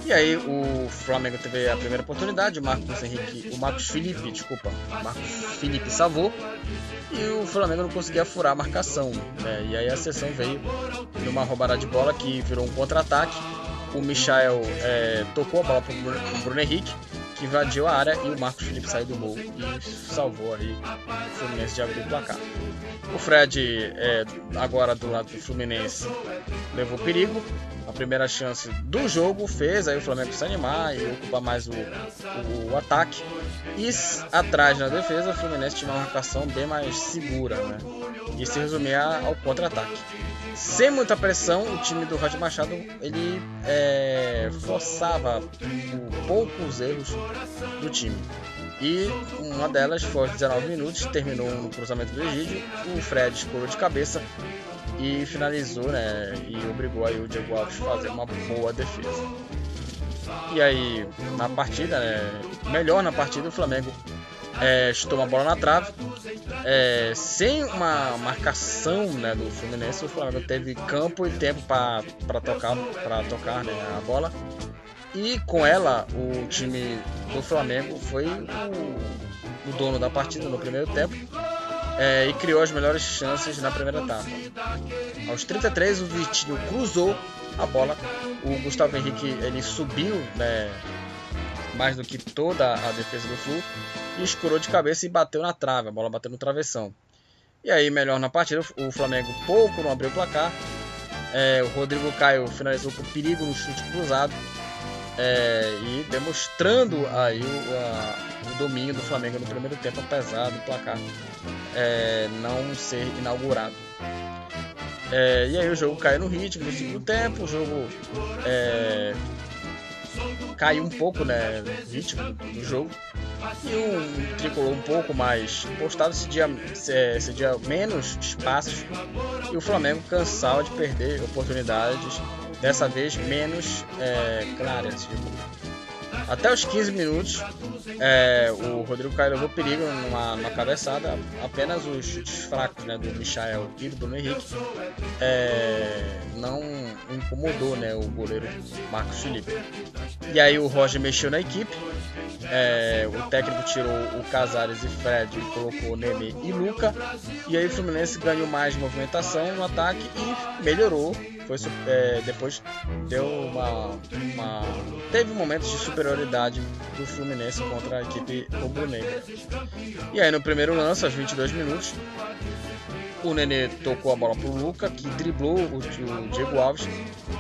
E aí, o Flamengo teve a primeira oportunidade, o Marcos Henrique, o Marcos Felipe, desculpa, Marcos Felipe salvou, e o Flamengo não conseguia furar a marcação. Né? E aí a sessão veio numa roubada de bola que virou um contra-ataque. O Michael é, tocou a bola para o Bruno Henrique, que invadiu a área e o Marcos Felipe saiu do gol e salvou aí o Fluminense de abrir o placar. O Fred, é, agora do lado do Fluminense, levou perigo. A primeira chance do jogo fez aí o Flamengo se animar e ocupar mais o, o, o ataque. E atrás na defesa, o Fluminense tinha uma marcação bem mais segura, né? E se resumia ao contra-ataque. Sem muita pressão, o time do Roger Machado ele é, forçava poucos erros do time. E uma delas foi aos 19 minutos, terminou no cruzamento do Egídio, o Fred escorou de cabeça e finalizou, né? E obrigou aí o Diego Alves a fazer uma boa defesa. E aí, na partida, né, melhor na partida, o Flamengo é, chutou uma bola na trave. É, sem uma marcação né, do Fluminense, o Flamengo teve campo e tempo para tocar, pra tocar né, a bola. E com ela, o time do Flamengo foi o, o dono da partida no primeiro tempo é, e criou as melhores chances na primeira etapa. Aos 33, o Vitinho cruzou a bola. O Gustavo Henrique ele subiu né, mais do que toda a defesa do Flu e escurou de cabeça e bateu na trave. A bola bateu no travessão. E aí, melhor na partida, o Flamengo pouco não abriu o placar. É, o Rodrigo Caio finalizou com perigo no chute cruzado é, e demonstrando aí o, a, o, domínio do Flamengo no primeiro tempo, apesar do placar é, não ser inaugurado. É, e aí o jogo caiu no ritmo no segundo tempo, o jogo é, caiu um pouco né, ritmo do jogo. E um tricolor um pouco mais postado cedia, cedia menos espaços e o Flamengo cansava de perder oportunidades dessa vez menos é, claras. Tipo. Até os 15 minutos, é, o Rodrigo Caio levou perigo numa, numa, cabeçada. Apenas os chutes fracos né, do Michael e do Bruno Henrique é, não incomodou né, o goleiro Marcos Felipe. E aí o Roger mexeu na equipe. É, o técnico tirou o Casares e Fred e colocou Nenê e Luca. E aí o Fluminense ganhou mais movimentação no ataque e melhorou foi é, depois deu uma, uma, teve momentos de superioridade do Fluminense contra a equipe rubro-negra. E aí no primeiro lance, aos 22 minutos, o Nenê tocou a bola pro Luca, que driblou o, o Diego Alves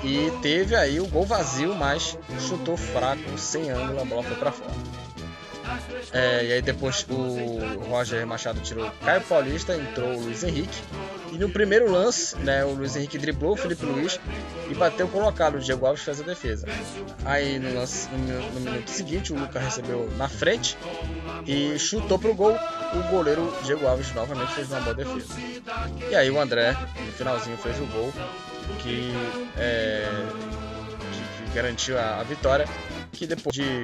e teve aí o gol vazio, mas chutou fraco, sem ângulo, a bola foi para fora. É, e aí depois o Roger Machado tirou Caio Paulista, entrou o Luiz Henrique. E no primeiro lance, né, o Luiz Henrique driblou o Felipe Luiz e bateu colocado. O Diego Alves fez a defesa. Aí no, lance, no, no minuto seguinte, o Lucas recebeu na frente e chutou pro gol. O goleiro Diego Alves novamente fez uma boa defesa. E aí o André, no finalzinho, fez o gol que, é, que, que garantiu a, a vitória. Que depois de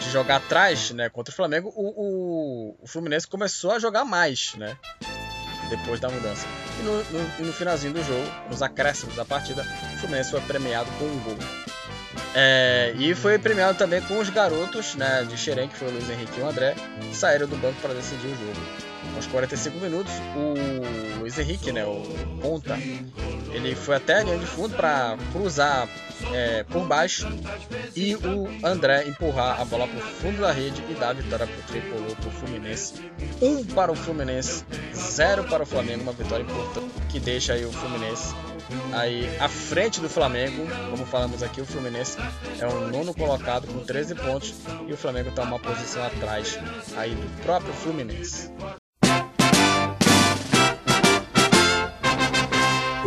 de jogar atrás, né, contra o Flamengo, o, o, o, Fluminense começou a jogar mais, né, depois da mudança. E no, no, no, finalzinho do jogo, nos acréscimos da partida, o Fluminense foi premiado com um gol. É, e foi premiado também com os garotos né, de Xerém, que foi o Luiz Henrique e o André, que saíram do banco para decidir o jogo. Aos 45 minutos, o Luiz Henrique, né, o ponta, ele foi até a linha de fundo para cruzar é, por baixo e o André empurrar a bola para o fundo da rede e dar a vitória para o tricolor, para o Fluminense. Um para o Fluminense, zero para o Flamengo, uma vitória importante que deixa aí o Fluminense aí à frente do Flamengo. Como falamos aqui, o Fluminense é o nono colocado com 13 pontos e o Flamengo está uma posição atrás aí do próprio Fluminense.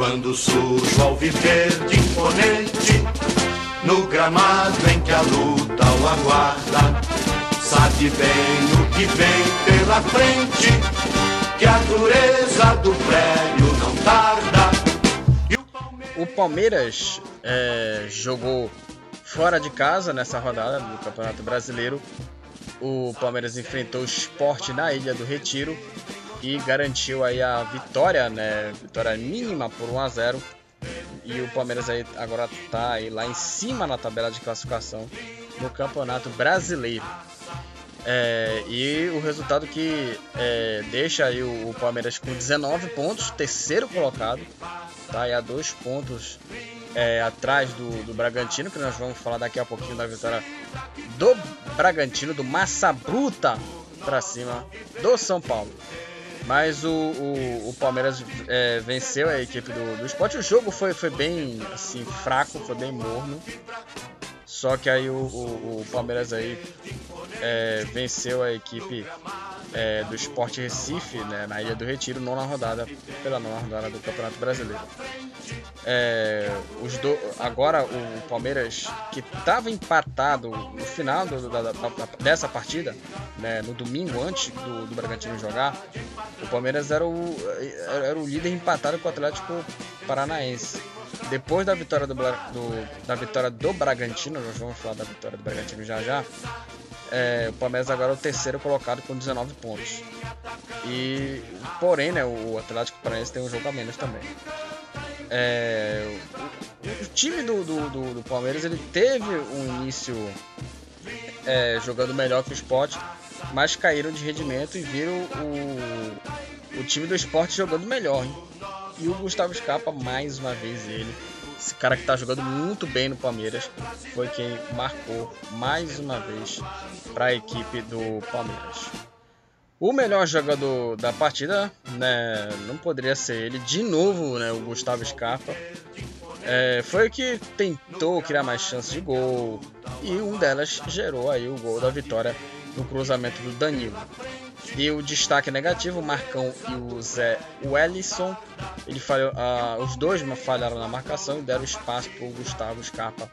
Quando surge ao viver de imponente No gramado em que a luta o aguarda Sabe bem o que vem pela frente Que a dureza do prédio não tarda. O Palmeiras é, jogou fora de casa nessa rodada do Campeonato Brasileiro. O Palmeiras enfrentou o Sport na Ilha do Retiro e garantiu aí a vitória, né? Vitória mínima por 1 a 0. E o Palmeiras aí agora tá aí lá em cima na tabela de classificação no Campeonato Brasileiro. É, e o resultado que é, deixa aí o, o, Palmeiras com 19 pontos, terceiro colocado, tá? E a dois pontos é, atrás do, do Bragantino, que nós vamos falar daqui a pouquinho da vitória do Bragantino, do Massa Bruta para cima do São Paulo. Mas o, o, o Palmeiras é, venceu a equipe do, do esporte. O jogo foi, foi bem assim, fraco, foi bem morno. Só que aí o, o, o Palmeiras aí é, venceu a equipe é, do Esporte Recife né, na Ilha do Retiro, nona rodada, pela nona rodada do Campeonato Brasileiro. É, os do, agora o Palmeiras, que estava empatado no final do, da, da, dessa partida, né, no domingo antes do, do Bragantino jogar, o Palmeiras era o, era o líder empatado com o Atlético Paranaense. Depois da vitória do, do, da vitória do Bragantino, nós vamos falar da vitória do Bragantino já já. É, o Palmeiras agora é o terceiro colocado com 19 pontos. E porém, né, o Atlético Paranaense tem um jogo a menos também. É, o, o, time do, do, do, do, Palmeiras ele teve um início é, jogando melhor que o Sport, mas caíram de rendimento e viram o, o time do esporte jogando melhor. Hein? E o Gustavo Scarpa, mais uma vez, ele, esse cara que está jogando muito bem no Palmeiras, foi quem marcou mais uma vez para a equipe do Palmeiras. O melhor jogador da partida, né, não poderia ser ele, de novo, né, o Gustavo Scarpa. É, foi o que tentou criar mais chances de gol e um delas gerou aí o gol da vitória no cruzamento do Danilo. E o destaque negativo, o Marcão e o Zé Wellison, ele falhou, uh, os dois falharam na marcação e deram espaço para o Gustavo Scarpa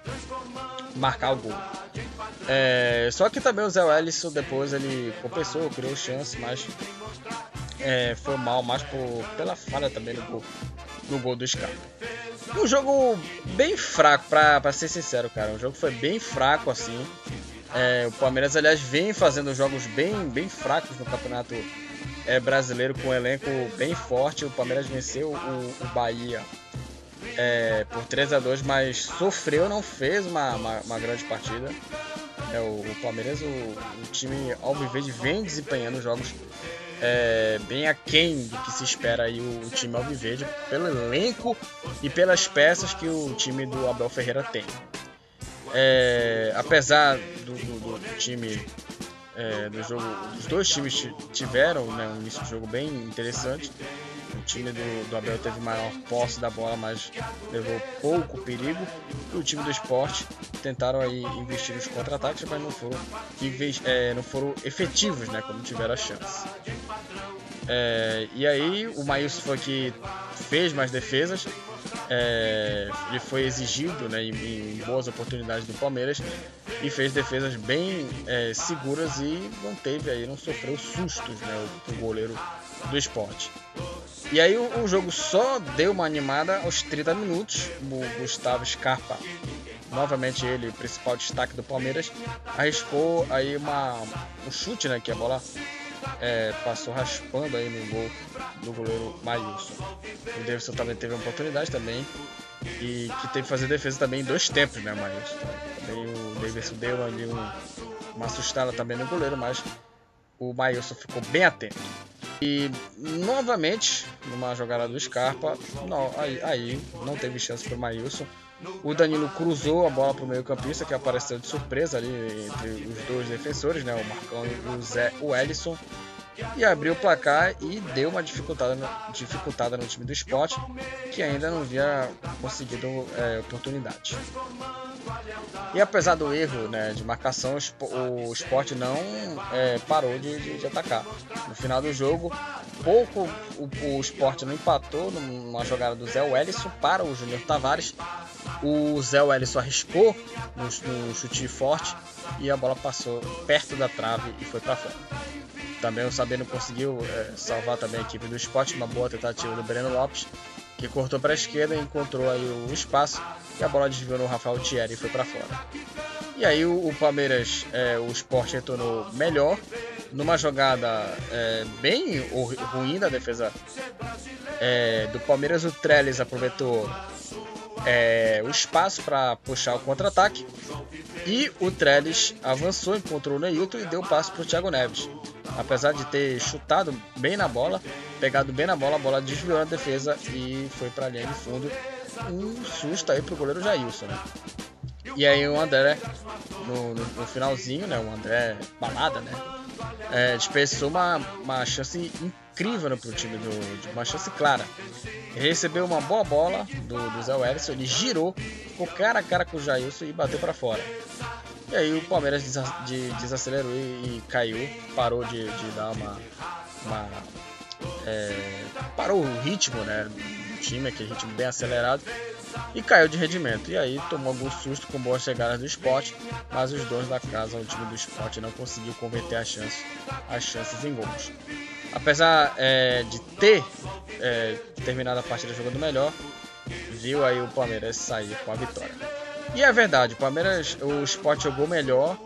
marcar o gol. É, só que também o Zé Wellison depois ele compensou, criou chance, mas é, foi mal mais por, pela falha também no gol, no gol do Scarpa. Um jogo bem fraco, para ser sincero, cara. O jogo foi bem fraco assim. É, o Palmeiras, aliás, vem fazendo jogos bem, bem fracos no campeonato é, brasileiro, com um elenco bem forte. O Palmeiras venceu o, o Bahia é, por 3 a 2 mas sofreu, não fez uma, uma, uma grande partida. É, o, o Palmeiras, o, o time Alviverde vem desempenhando jogos é, bem aquém do que se espera aí o, o time Alviverde, pelo elenco e pelas peças que o time do Abel Ferreira tem. É, apesar do, do, do time é, do jogo, os dois times tiveram né, um início de jogo bem interessante. O time do, do, Abel teve maior posse da bola, mas levou pouco perigo. E o time do esporte tentaram aí investir nos contra-ataques, mas não foram, é, não foram efetivos, né, quando tiveram a chance. É, e aí o Maílson foi que fez mais defesas, é, ele foi exigido né, em, em, boas oportunidades do Palmeiras e fez defesas bem é, seguras e não teve aí, não sofreu sustos né, o, o goleiro do esporte. E aí o, o, jogo só deu uma animada aos 30 minutos. O Gustavo Scarpa, novamente ele, o principal destaque do Palmeiras, arriscou aí uma, um chute, né, que a bola é, passou raspando aí no gol do goleiro Maílson. O Davidson também teve uma oportunidade também e que teve que fazer defesa também em dois tempos, né, Maílson? Também o Davidson deu ali um, uma assustada também no goleiro, mas o Maílson ficou bem atento. E novamente, numa jogada do Scarpa, não, aí, aí não teve chance para o Maílson. O Danilo cruzou a bola para o meio-campista, que apareceu de surpresa ali entre os dois defensores, né? o Marcão e o Zé o Ellison e abriu o placar e deu uma dificultada, dificultada no time do esporte, que ainda não havia conseguido é, oportunidade. E apesar do erro né, de marcação, o esporte não é, parou de, de, de, atacar. No final do jogo, pouco o, o esporte não empatou numa jogada do Zé Wellison para o Júnior Tavares. O Zé Wellison arriscou no, no chute forte e a bola passou perto da trave e foi para fora. Também o Sabino conseguiu é, salvar também a equipe do esporte, uma boa tentativa do Breno Lopes, que cortou para a esquerda e encontrou aí o espaço e a bola desviou no Rafael Thierry e foi para fora. E aí o, o Palmeiras, é, o esporte retornou melhor, numa jogada é, bem ruim da defesa é, do Palmeiras, o Trellis aproveitou é, o espaço para puxar o contra-ataque e o Trellis avançou, encontrou o Neilton e deu passo para o Thiago Neves apesar de ter chutado bem na bola, pegado bem na bola, a bola desviou na defesa e foi para a linha de fundo. Um susto aí pro goleiro Jailson, né? E aí o André, no, no, no finalzinho, né? O André balada, né? É, uma, uma chance incrível pro time do. Uma chance clara. Ele recebeu uma boa bola do, do Zé Wellison, ele girou, ficou cara a cara com o Jailson e bateu para fora. E aí o Palmeiras desacelerou e, caiu, parou de, de dar uma. uma é, parou o ritmo né, do time, aquele ritmo bem acelerado, e caiu de rendimento. E aí tomou algum susto com boas chegadas do esporte, mas os donos da casa, o time do esporte, não conseguiu converter as chances, as chances em gols. Apesar é, de ter é, terminado a partida jogando melhor, viu aí o Palmeiras sair com a vitória. E é verdade, o Palmeiras, o Sport jogou melhor,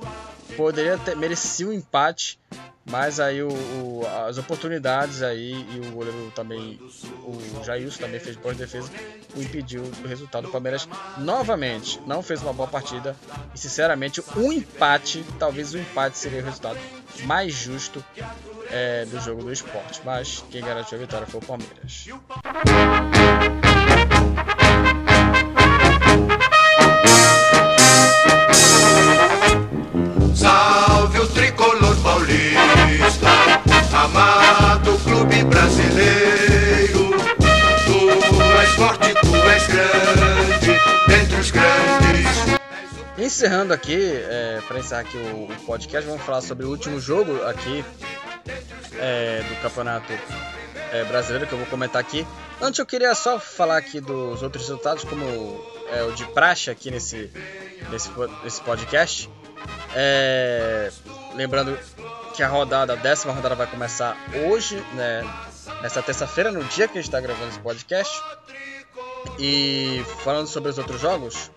poderia ter merecido um empate, mas aí o, o, as oportunidades aí e o goleiro também, o Jailson também fez boa defesa, o impediu do resultado. O Palmeiras novamente não fez uma boa partida e sinceramente um empate, talvez o um empate seria o resultado mais justo é, do jogo do esporte. Mas quem garantiu a vitória foi o Palmeiras. amado clube brasileiro. Tu és forte, tu és grande, dentre os grandes. Encerrando aqui, é, para encerrar aqui o, o, podcast, vamos falar sobre o último jogo aqui é, do campeonato é, brasileiro que eu vou comentar aqui. Antes eu queria só falar aqui dos outros resultados, como é, o de praxe aqui nesse, nesse, nesse podcast. É, lembrando que a rodada, a décima rodada vai começar hoje, né? Nessa terça-feira, no dia que a gente está gravando esse podcast. E falando sobre os outros jogos,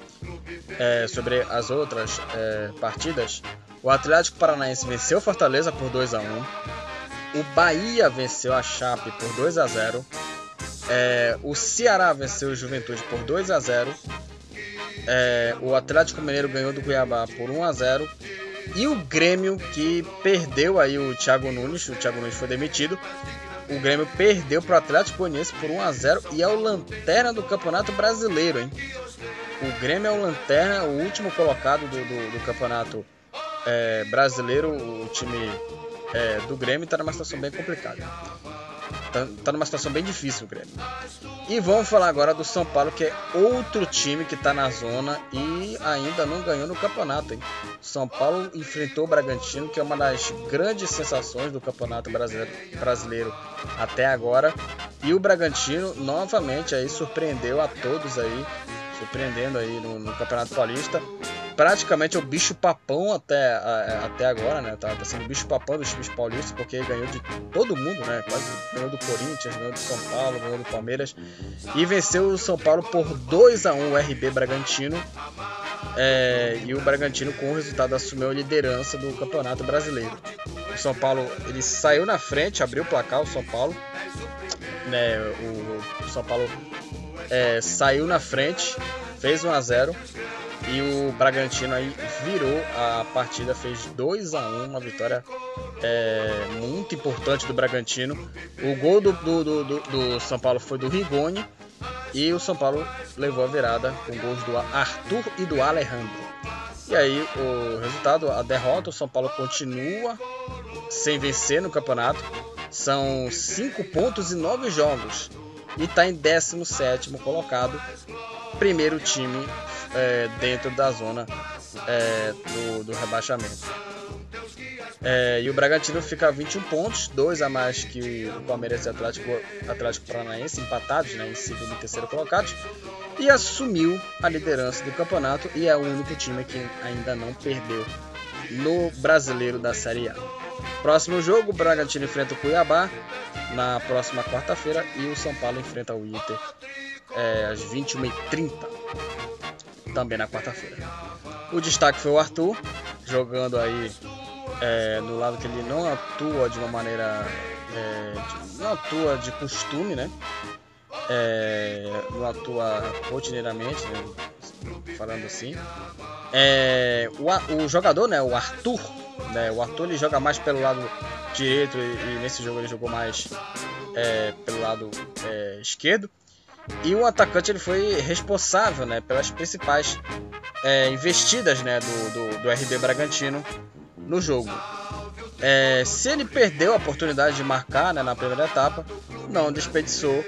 é, sobre as outras é, partidas, o Atlético Paranaense venceu Fortaleza por 2 a 1 o Bahia venceu a Chape por 2 a 0 é, o Ceará venceu o Juventude por 2 a 0 é, o Atlético Mineiro ganhou do Cuiabá por 1 a 0 e o Grêmio, que perdeu aí o Thiago Nunes, o Thiago Nunes foi demitido. O Grêmio perdeu para o Atlético Goianiense por 1 a 0 e é o lanterna do Campeonato Brasileiro, hein? O Grêmio é o lanterna, o último colocado do, do, do Campeonato é, Brasileiro. O time é, do Grêmio está numa situação bem complicada. Tá, tá numa situação bem difícil o Grêmio. E vamos falar agora do São Paulo, que é outro time que está na zona e ainda não ganhou no campeonato. Hein? São Paulo enfrentou o Bragantino, que é uma das grandes sensações do campeonato brasileiro, brasileiro até agora. E o Bragantino novamente aí surpreendeu a todos aí, surpreendendo aí no, no Campeonato Paulista praticamente é o bicho papão até, até agora, né? Tá, tá sendo o bicho papão dos times paulistas, porque ganhou de todo mundo, né? Quase ganhou do Corinthians, ganhou do São Paulo, ganhou do Palmeiras. E venceu o São Paulo por 2 a 1 o RB Bragantino. É, e o Bragantino, com o resultado, assumiu a liderança do Campeonato Brasileiro. O São Paulo ele saiu na frente, abriu o placar, o São Paulo. Né, o, o São Paulo é, saiu na frente, fez 1 a 0 E o Bragantino aí virou a partida, fez 2 a 1 uma vitória é, muito importante do Bragantino. O gol do, do, do, do, São Paulo foi do Rigoni e o São Paulo levou a virada com gols do Arthur e do Alejandro. E aí o resultado, a derrota, o São Paulo continua sem vencer no campeonato. São 5 pontos e 9 jogos. E está em 17 colocado. Primeiro time é, dentro da zona é, do, do, rebaixamento. É, e o Bragantino fica a 21 pontos, dois a mais que o Palmeiras e o Atlético, Atlético Paranaense, empatados né, em segundo e terceiro colocados, e assumiu a liderança do campeonato e é o único time que ainda não perdeu no brasileiro da Série A. Próximo jogo, o Bragantino enfrenta o Cuiabá na próxima quarta-feira e o São Paulo enfrenta o Inter é, às 21h30 também na quarta-feira. O destaque foi o Arthur, jogando aí é, no lado que ele não atua de uma maneira. É, de, não atua de costume, né? É, não atua rotineiramente, né? falando assim. É, o, o, jogador, né, o Arthur, né, o Arthur ele joga mais pelo lado direito e, e nesse jogo ele jogou mais é, pelo lado é, esquerdo. E o atacante ele foi responsável né, pelas principais é, investidas né, do, do, do, RB Bragantino no jogo. É, se ele perdeu a oportunidade de marcar né, na primeira etapa, não desperdiçou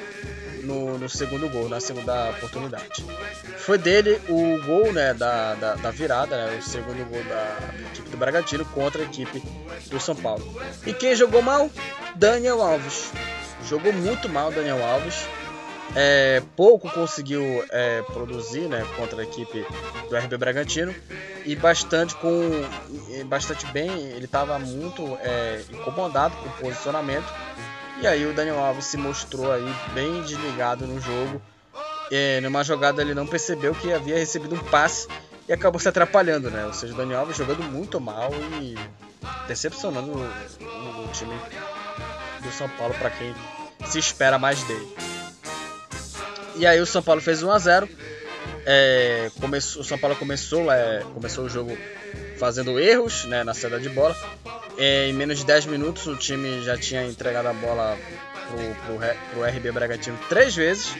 no, no, segundo gol, na segunda oportunidade. Foi dele o gol né, da, da, da virada, né, o segundo gol da, da, equipe do Bragantino contra a equipe do São Paulo. E quem jogou mal? Daniel Alves. Jogou muito mal Daniel Alves é, pouco conseguiu é, produzir né, contra a equipe do RB Bragantino. E bastante com bastante bem ele estava muito é, incomodado com o posicionamento. E aí o Daniel Alves se mostrou aí bem desligado no jogo. É, numa jogada ele não percebeu que havia recebido um passe e acabou se atrapalhando né? Ou seja o Daniel Alves jogando muito mal e decepcionando o, o, o time do São Paulo para quem se espera mais dele e aí o São Paulo fez 1 a 0 é, O São Paulo começou, é, começou o jogo fazendo erros né, na saída de bola. É, em menos de 10 minutos o time já tinha entregado a bola pro, pro, pro RB Bragantino três vezes.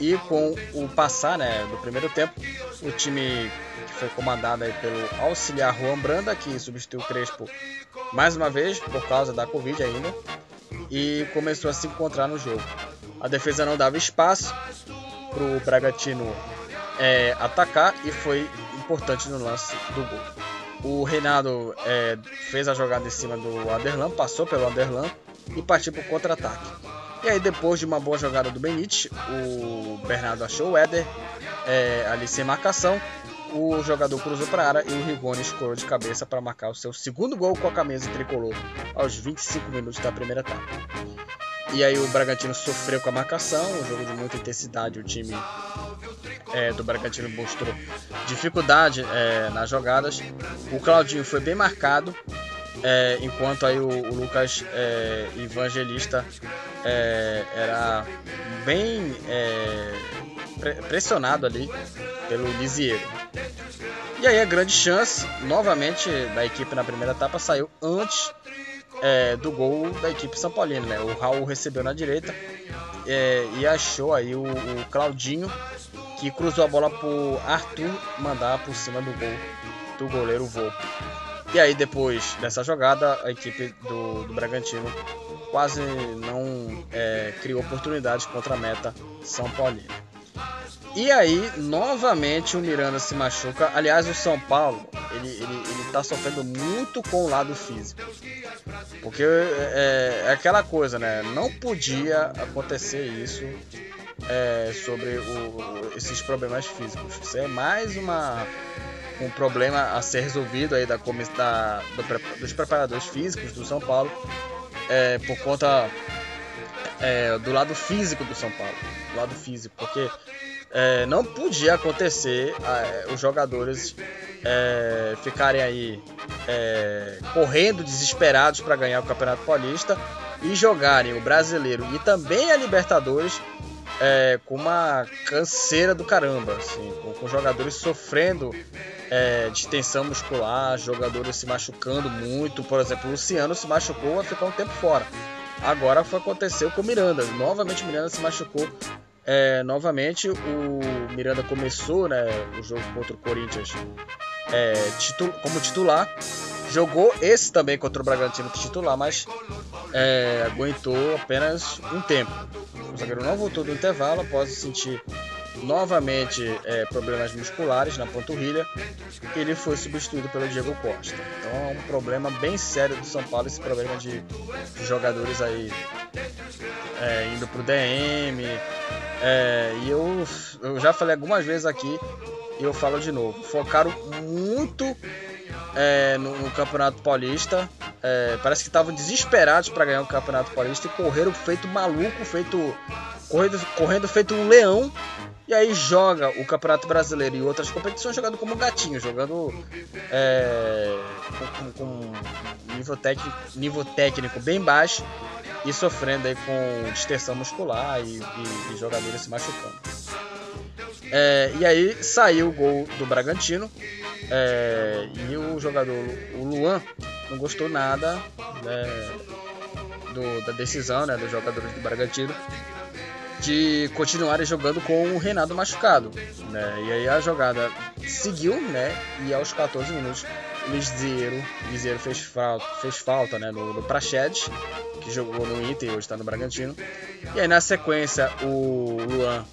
E com o passar né, do primeiro tempo, o time que foi comandado aí pelo auxiliar Juan Branda, que substituiu o Crespo mais uma vez por causa da Covid ainda, e começou a se encontrar no jogo. A defesa não dava espaço para o Bragantino é, atacar e foi importante no lance do gol. O Reinaldo é, fez a jogada em cima do Aderlan, passou pelo Aderlan e partiu para o contra-ataque. E aí, depois de uma boa jogada do Benite, o Bernardo achou o Éder é, ali sem marcação. O jogador cruzou para a área e o Rigoni escorou de cabeça para marcar o seu segundo gol com a camisa tricolor aos 25 minutos da primeira etapa. E aí o Bragantino sofreu com a marcação, um jogo de muita intensidade, o time é, do Bragantino mostrou dificuldade é, nas jogadas. O Claudinho foi bem marcado, é, enquanto aí o, o Lucas é, Evangelista é, era bem é, pressionado ali pelo Lisieiro. E aí a grande chance, novamente, da equipe na primeira etapa saiu antes é, do gol da equipe São Paulina. Né? O Raul recebeu na direita é, e achou aí o, o, Claudinho que cruzou a bola pro Arthur mandar por cima do gol do goleiro Volpe. E aí depois dessa jogada a equipe do, do Bragantino quase não é, criou oportunidades contra a meta São Paulino. E aí, novamente, o Miranda se machuca. Aliás, o São Paulo, ele, ele, ele tá sofrendo muito com o lado físico. Porque é, é aquela coisa, né? Não podia acontecer isso é, sobre o, esses problemas físicos. Isso é mais uma, um problema a ser resolvido aí da, da do, dos preparadores físicos do São Paulo é, por conta é, do lado físico do São Paulo. Do lado físico, porque é, não podia acontecer é, os jogadores é, ficarem aí é, correndo desesperados para ganhar o Campeonato Paulista e jogarem o Brasileiro e também a Libertadores é, com uma canseira do caramba, assim, com, com jogadores sofrendo é, de tensão muscular, jogadores se machucando muito. Por exemplo, o Luciano se machucou, vai ficar um tempo fora. Agora foi aconteceu com o Miranda. Novamente o Miranda se machucou. É, novamente o Miranda começou né, o jogo contra o Corinthians é, titu como titular. Jogou esse também contra o Bragantino titular, mas é, aguentou apenas um tempo. O zagueiro não voltou do intervalo após sentir novamente é, problemas musculares na panturrilha. Ele foi substituído pelo Diego Costa. Então é um problema bem sério do São Paulo esse problema de, de jogadores aí é, indo pro DM. É, e eu, eu já falei algumas vezes aqui e eu falo de novo. Focaram muito é, no, no, Campeonato Paulista. É, parece que estavam desesperados para ganhar o Campeonato Paulista e correram feito maluco, feito correndo, correndo feito um leão. E aí joga o Campeonato Brasileiro e outras competições jogando como gatinho, jogando é, com, com, nível, técnico, nível técnico bem baixo e sofrendo aí com distensão muscular e, e, e jogadores se machucando. É, e aí saiu o gol do Bragantino é, e o jogador, o Luan, não gostou nada né, do, da decisão né, dos jogadores do Bragantino de continuarem jogando com o Renato machucado. Né? E aí a jogada seguiu, né? E aos 14 minutos Liseiro, Liseiro fez falta, fez falta né? no, no Praxedes, que jogou no Inter e hoje está no Bragantino. E aí na sequência o Luan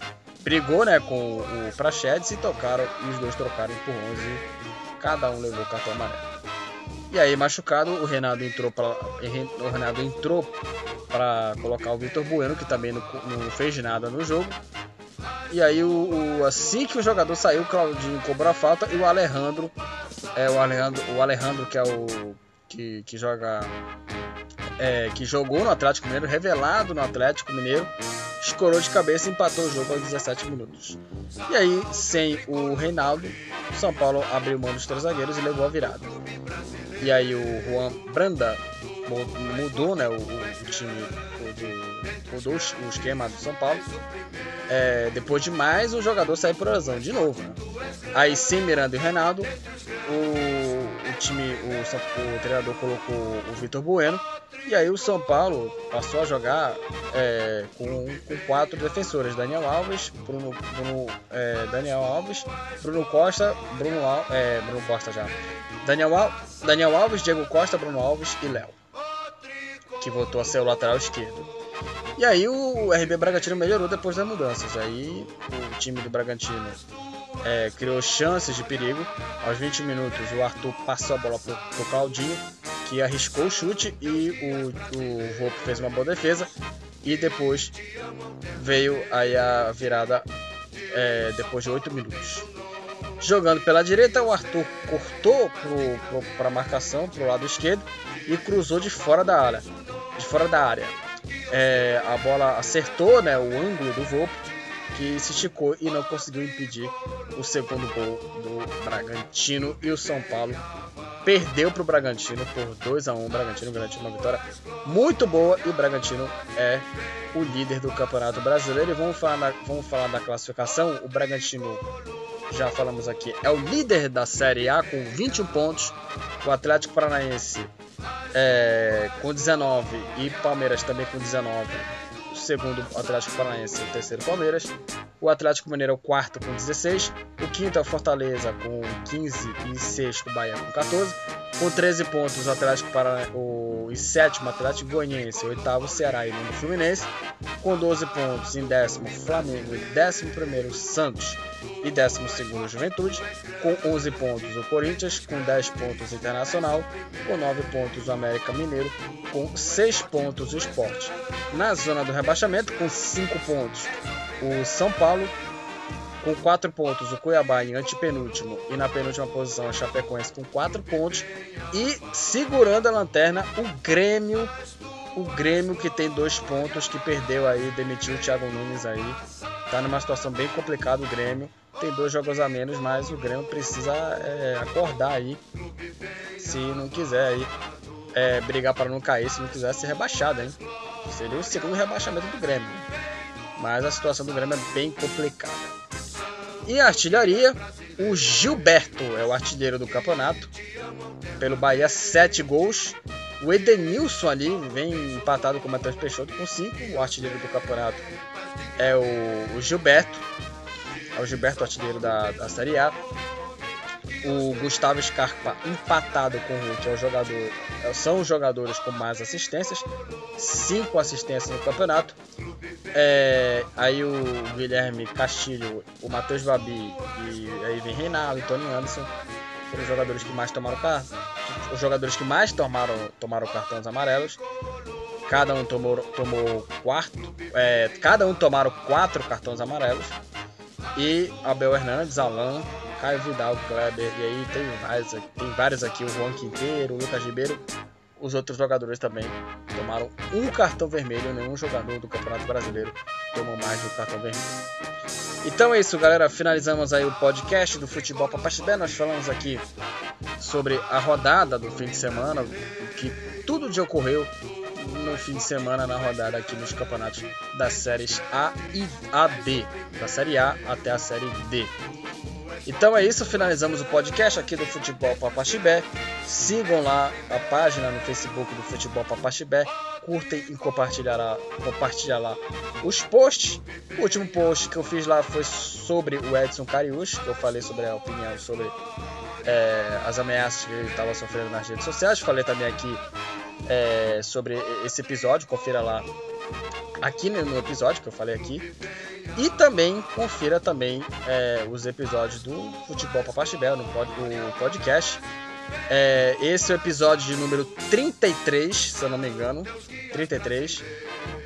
brigou né, com o Praxedes e tocaram, e os dois trocaram empurrões e cada um levou o cartão amarelo. E aí, machucado, o Renato entrou para o Renato entrou para colocar o Vitor Bueno, que também não, não, fez nada no jogo. E aí, o, o, assim que o jogador saiu, o Claudinho cobrou a falta e o Alejandro, é o Alejandro, o Alejandro que é o que, que joga é, que jogou no Atlético Mineiro, revelado no Atlético Mineiro, escorou de cabeça e empatou o jogo aos 17 minutos. E aí, sem o Reinaldo, o São Paulo abriu mão dos três zagueiros e levou a virada. E aí o Juan Branda mudou né, o, o time, mudou, mudou o esquema do São Paulo. É, depois de mais um jogador sair por lesão de novo. Né? Aí sem Miranda e Reinaldo, o, o time, o, o treinador colocou o Vitor Bueno e aí o São Paulo passou a jogar é, com, com, quatro defensores: Daniel Alves, Bruno, Bruno é, Daniel Alves, Bruno Costa, Bruno, é, Bruno Costa já, Daniel, Al, Daniel Alves, Diego Costa, Bruno Alves e Léo, que voltou a ser o lateral esquerdo. E aí o RB Bragantino melhorou depois das mudanças. Aí o time do Bragantino é, criou chances de perigo. Aos 20 minutos o Arthur passou a bola pro, pro Claudinho que arriscou o chute e o, o Volpe fez uma boa defesa. E depois veio aí a virada é, depois de 8 minutos. Jogando pela direita, o Arthur cortou para a marcação, para o lado esquerdo, e cruzou de fora da área. De fora da área. É, a bola acertou né, o ângulo do Volpe, que se esticou e não conseguiu impedir o segundo gol do Bragantino. E o São Paulo perdeu para o Bragantino por 2 a 1 O Bragantino garantiu uma vitória muito boa e o Bragantino é o líder do Campeonato Brasileiro. E vamos falar, na, vamos falar da classificação. O Bragantino, já falamos aqui, é o líder da Série A com 21 pontos. O Atlético Paranaense é, com 19 e Palmeiras também com 19 o segundo Atlético Paranaense, o terceiro Palmeiras. O Atlético Mineiro é o quarto com 16. O quinto é o Fortaleza com 15 e sexto Bahia com 14. Com 13 pontos o Atlético Paranaense, o e sétimo Atlético Goianiense, o oitavo Ceará e nono Fluminense. Com 12 pontos em décimo Flamengo e décimo primeiro Santos e 12 Juventude, com 11 pontos o Corinthians, com 10 pontos o Internacional, com 9 pontos o América Mineiro, com 6 pontos o Sport. Na zona do rebaixamento, com 5 pontos o São Paulo, com 4 pontos o Cuiabá em antepenúltimo e na penúltima posição a Chapecoense com 4 pontos e segurando a lanterna o Grêmio o Grêmio que tem dois pontos, que perdeu aí, demitiu o Thiago Nunes aí. Tá numa situação bem complicada o Grêmio. Tem dois jogos a menos, mas o Grêmio precisa é, acordar aí. Se não quiser aí é, brigar para não cair, se não quiser ser rebaixado, hein? Seria o segundo rebaixamento do Grêmio. mas a situação do Grêmio é bem complicada. E a artilharia, o Gilberto é o artilheiro do campeonato, pelo Bahia, 7 gols. O Edenilson ali vem empatado com o Matheus Peixoto com 5. O artilheiro do campeonato é o, o Gilberto, é o Gilberto artilheiro da, da Série A o Gustavo Scarpa empatado com o Hulk é o jogador, são os jogadores com mais assistências, cinco assistências no campeonato. É, aí o Guilherme Castilho, o Matheus Babi e aí vem Reinaldo e Tony Anderson foram os jogadores que mais tomaram os jogadores que mais tomaram, tomaram cartões amarelos. Cada um tomou, tomou quarto, é, cada um tomaram quatro cartões amarelos. E Abel Hernandes, Alan, Caio Vidal, Kleber, e aí tem vários, tem vários aqui, o Juan Quinteiro, o Lucas Ribeiro, os outros jogadores também tomaram um cartão vermelho, nenhum jogador do Campeonato Brasileiro tomou mais de um cartão vermelho. Então é isso, galera. Finalizamos aí o podcast do Futebol Papaxibé. Nós falamos aqui sobre a rodada do fim de semana, o que tudo de ocorreu no fim de semana na rodada aqui nos campeonatos das séries A e AD, da série A até a série D. Então é isso, finalizamos o podcast aqui do Futebol Papaxibé. Sigam lá a página no Facebook do Futebol Papaxibé. Curtem e compartilhar lá, os posts. O último post que eu fiz lá foi sobre o Edson Cariús, que eu falei sobre a opinião sobre é, as ameaças que ele estava sofrendo nas redes sociais. Falei também aqui é, sobre esse episódio, confira lá aqui no episódio que eu falei aqui. E também confira também é, os episódios do Futebol Papaxibel no pod, podcast. É, esse é o episódio de número 33, se eu não me engano. 33.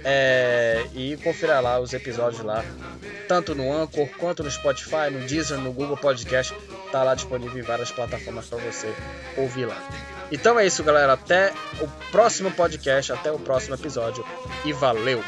É, e confira lá os episódios lá, tanto no Anchor quanto no Spotify, no Deezer, no Google Podcast. Tá lá disponível em várias plataformas para você ouvir lá. Então é isso, galera. Até o próximo podcast, até o próximo episódio. E valeu!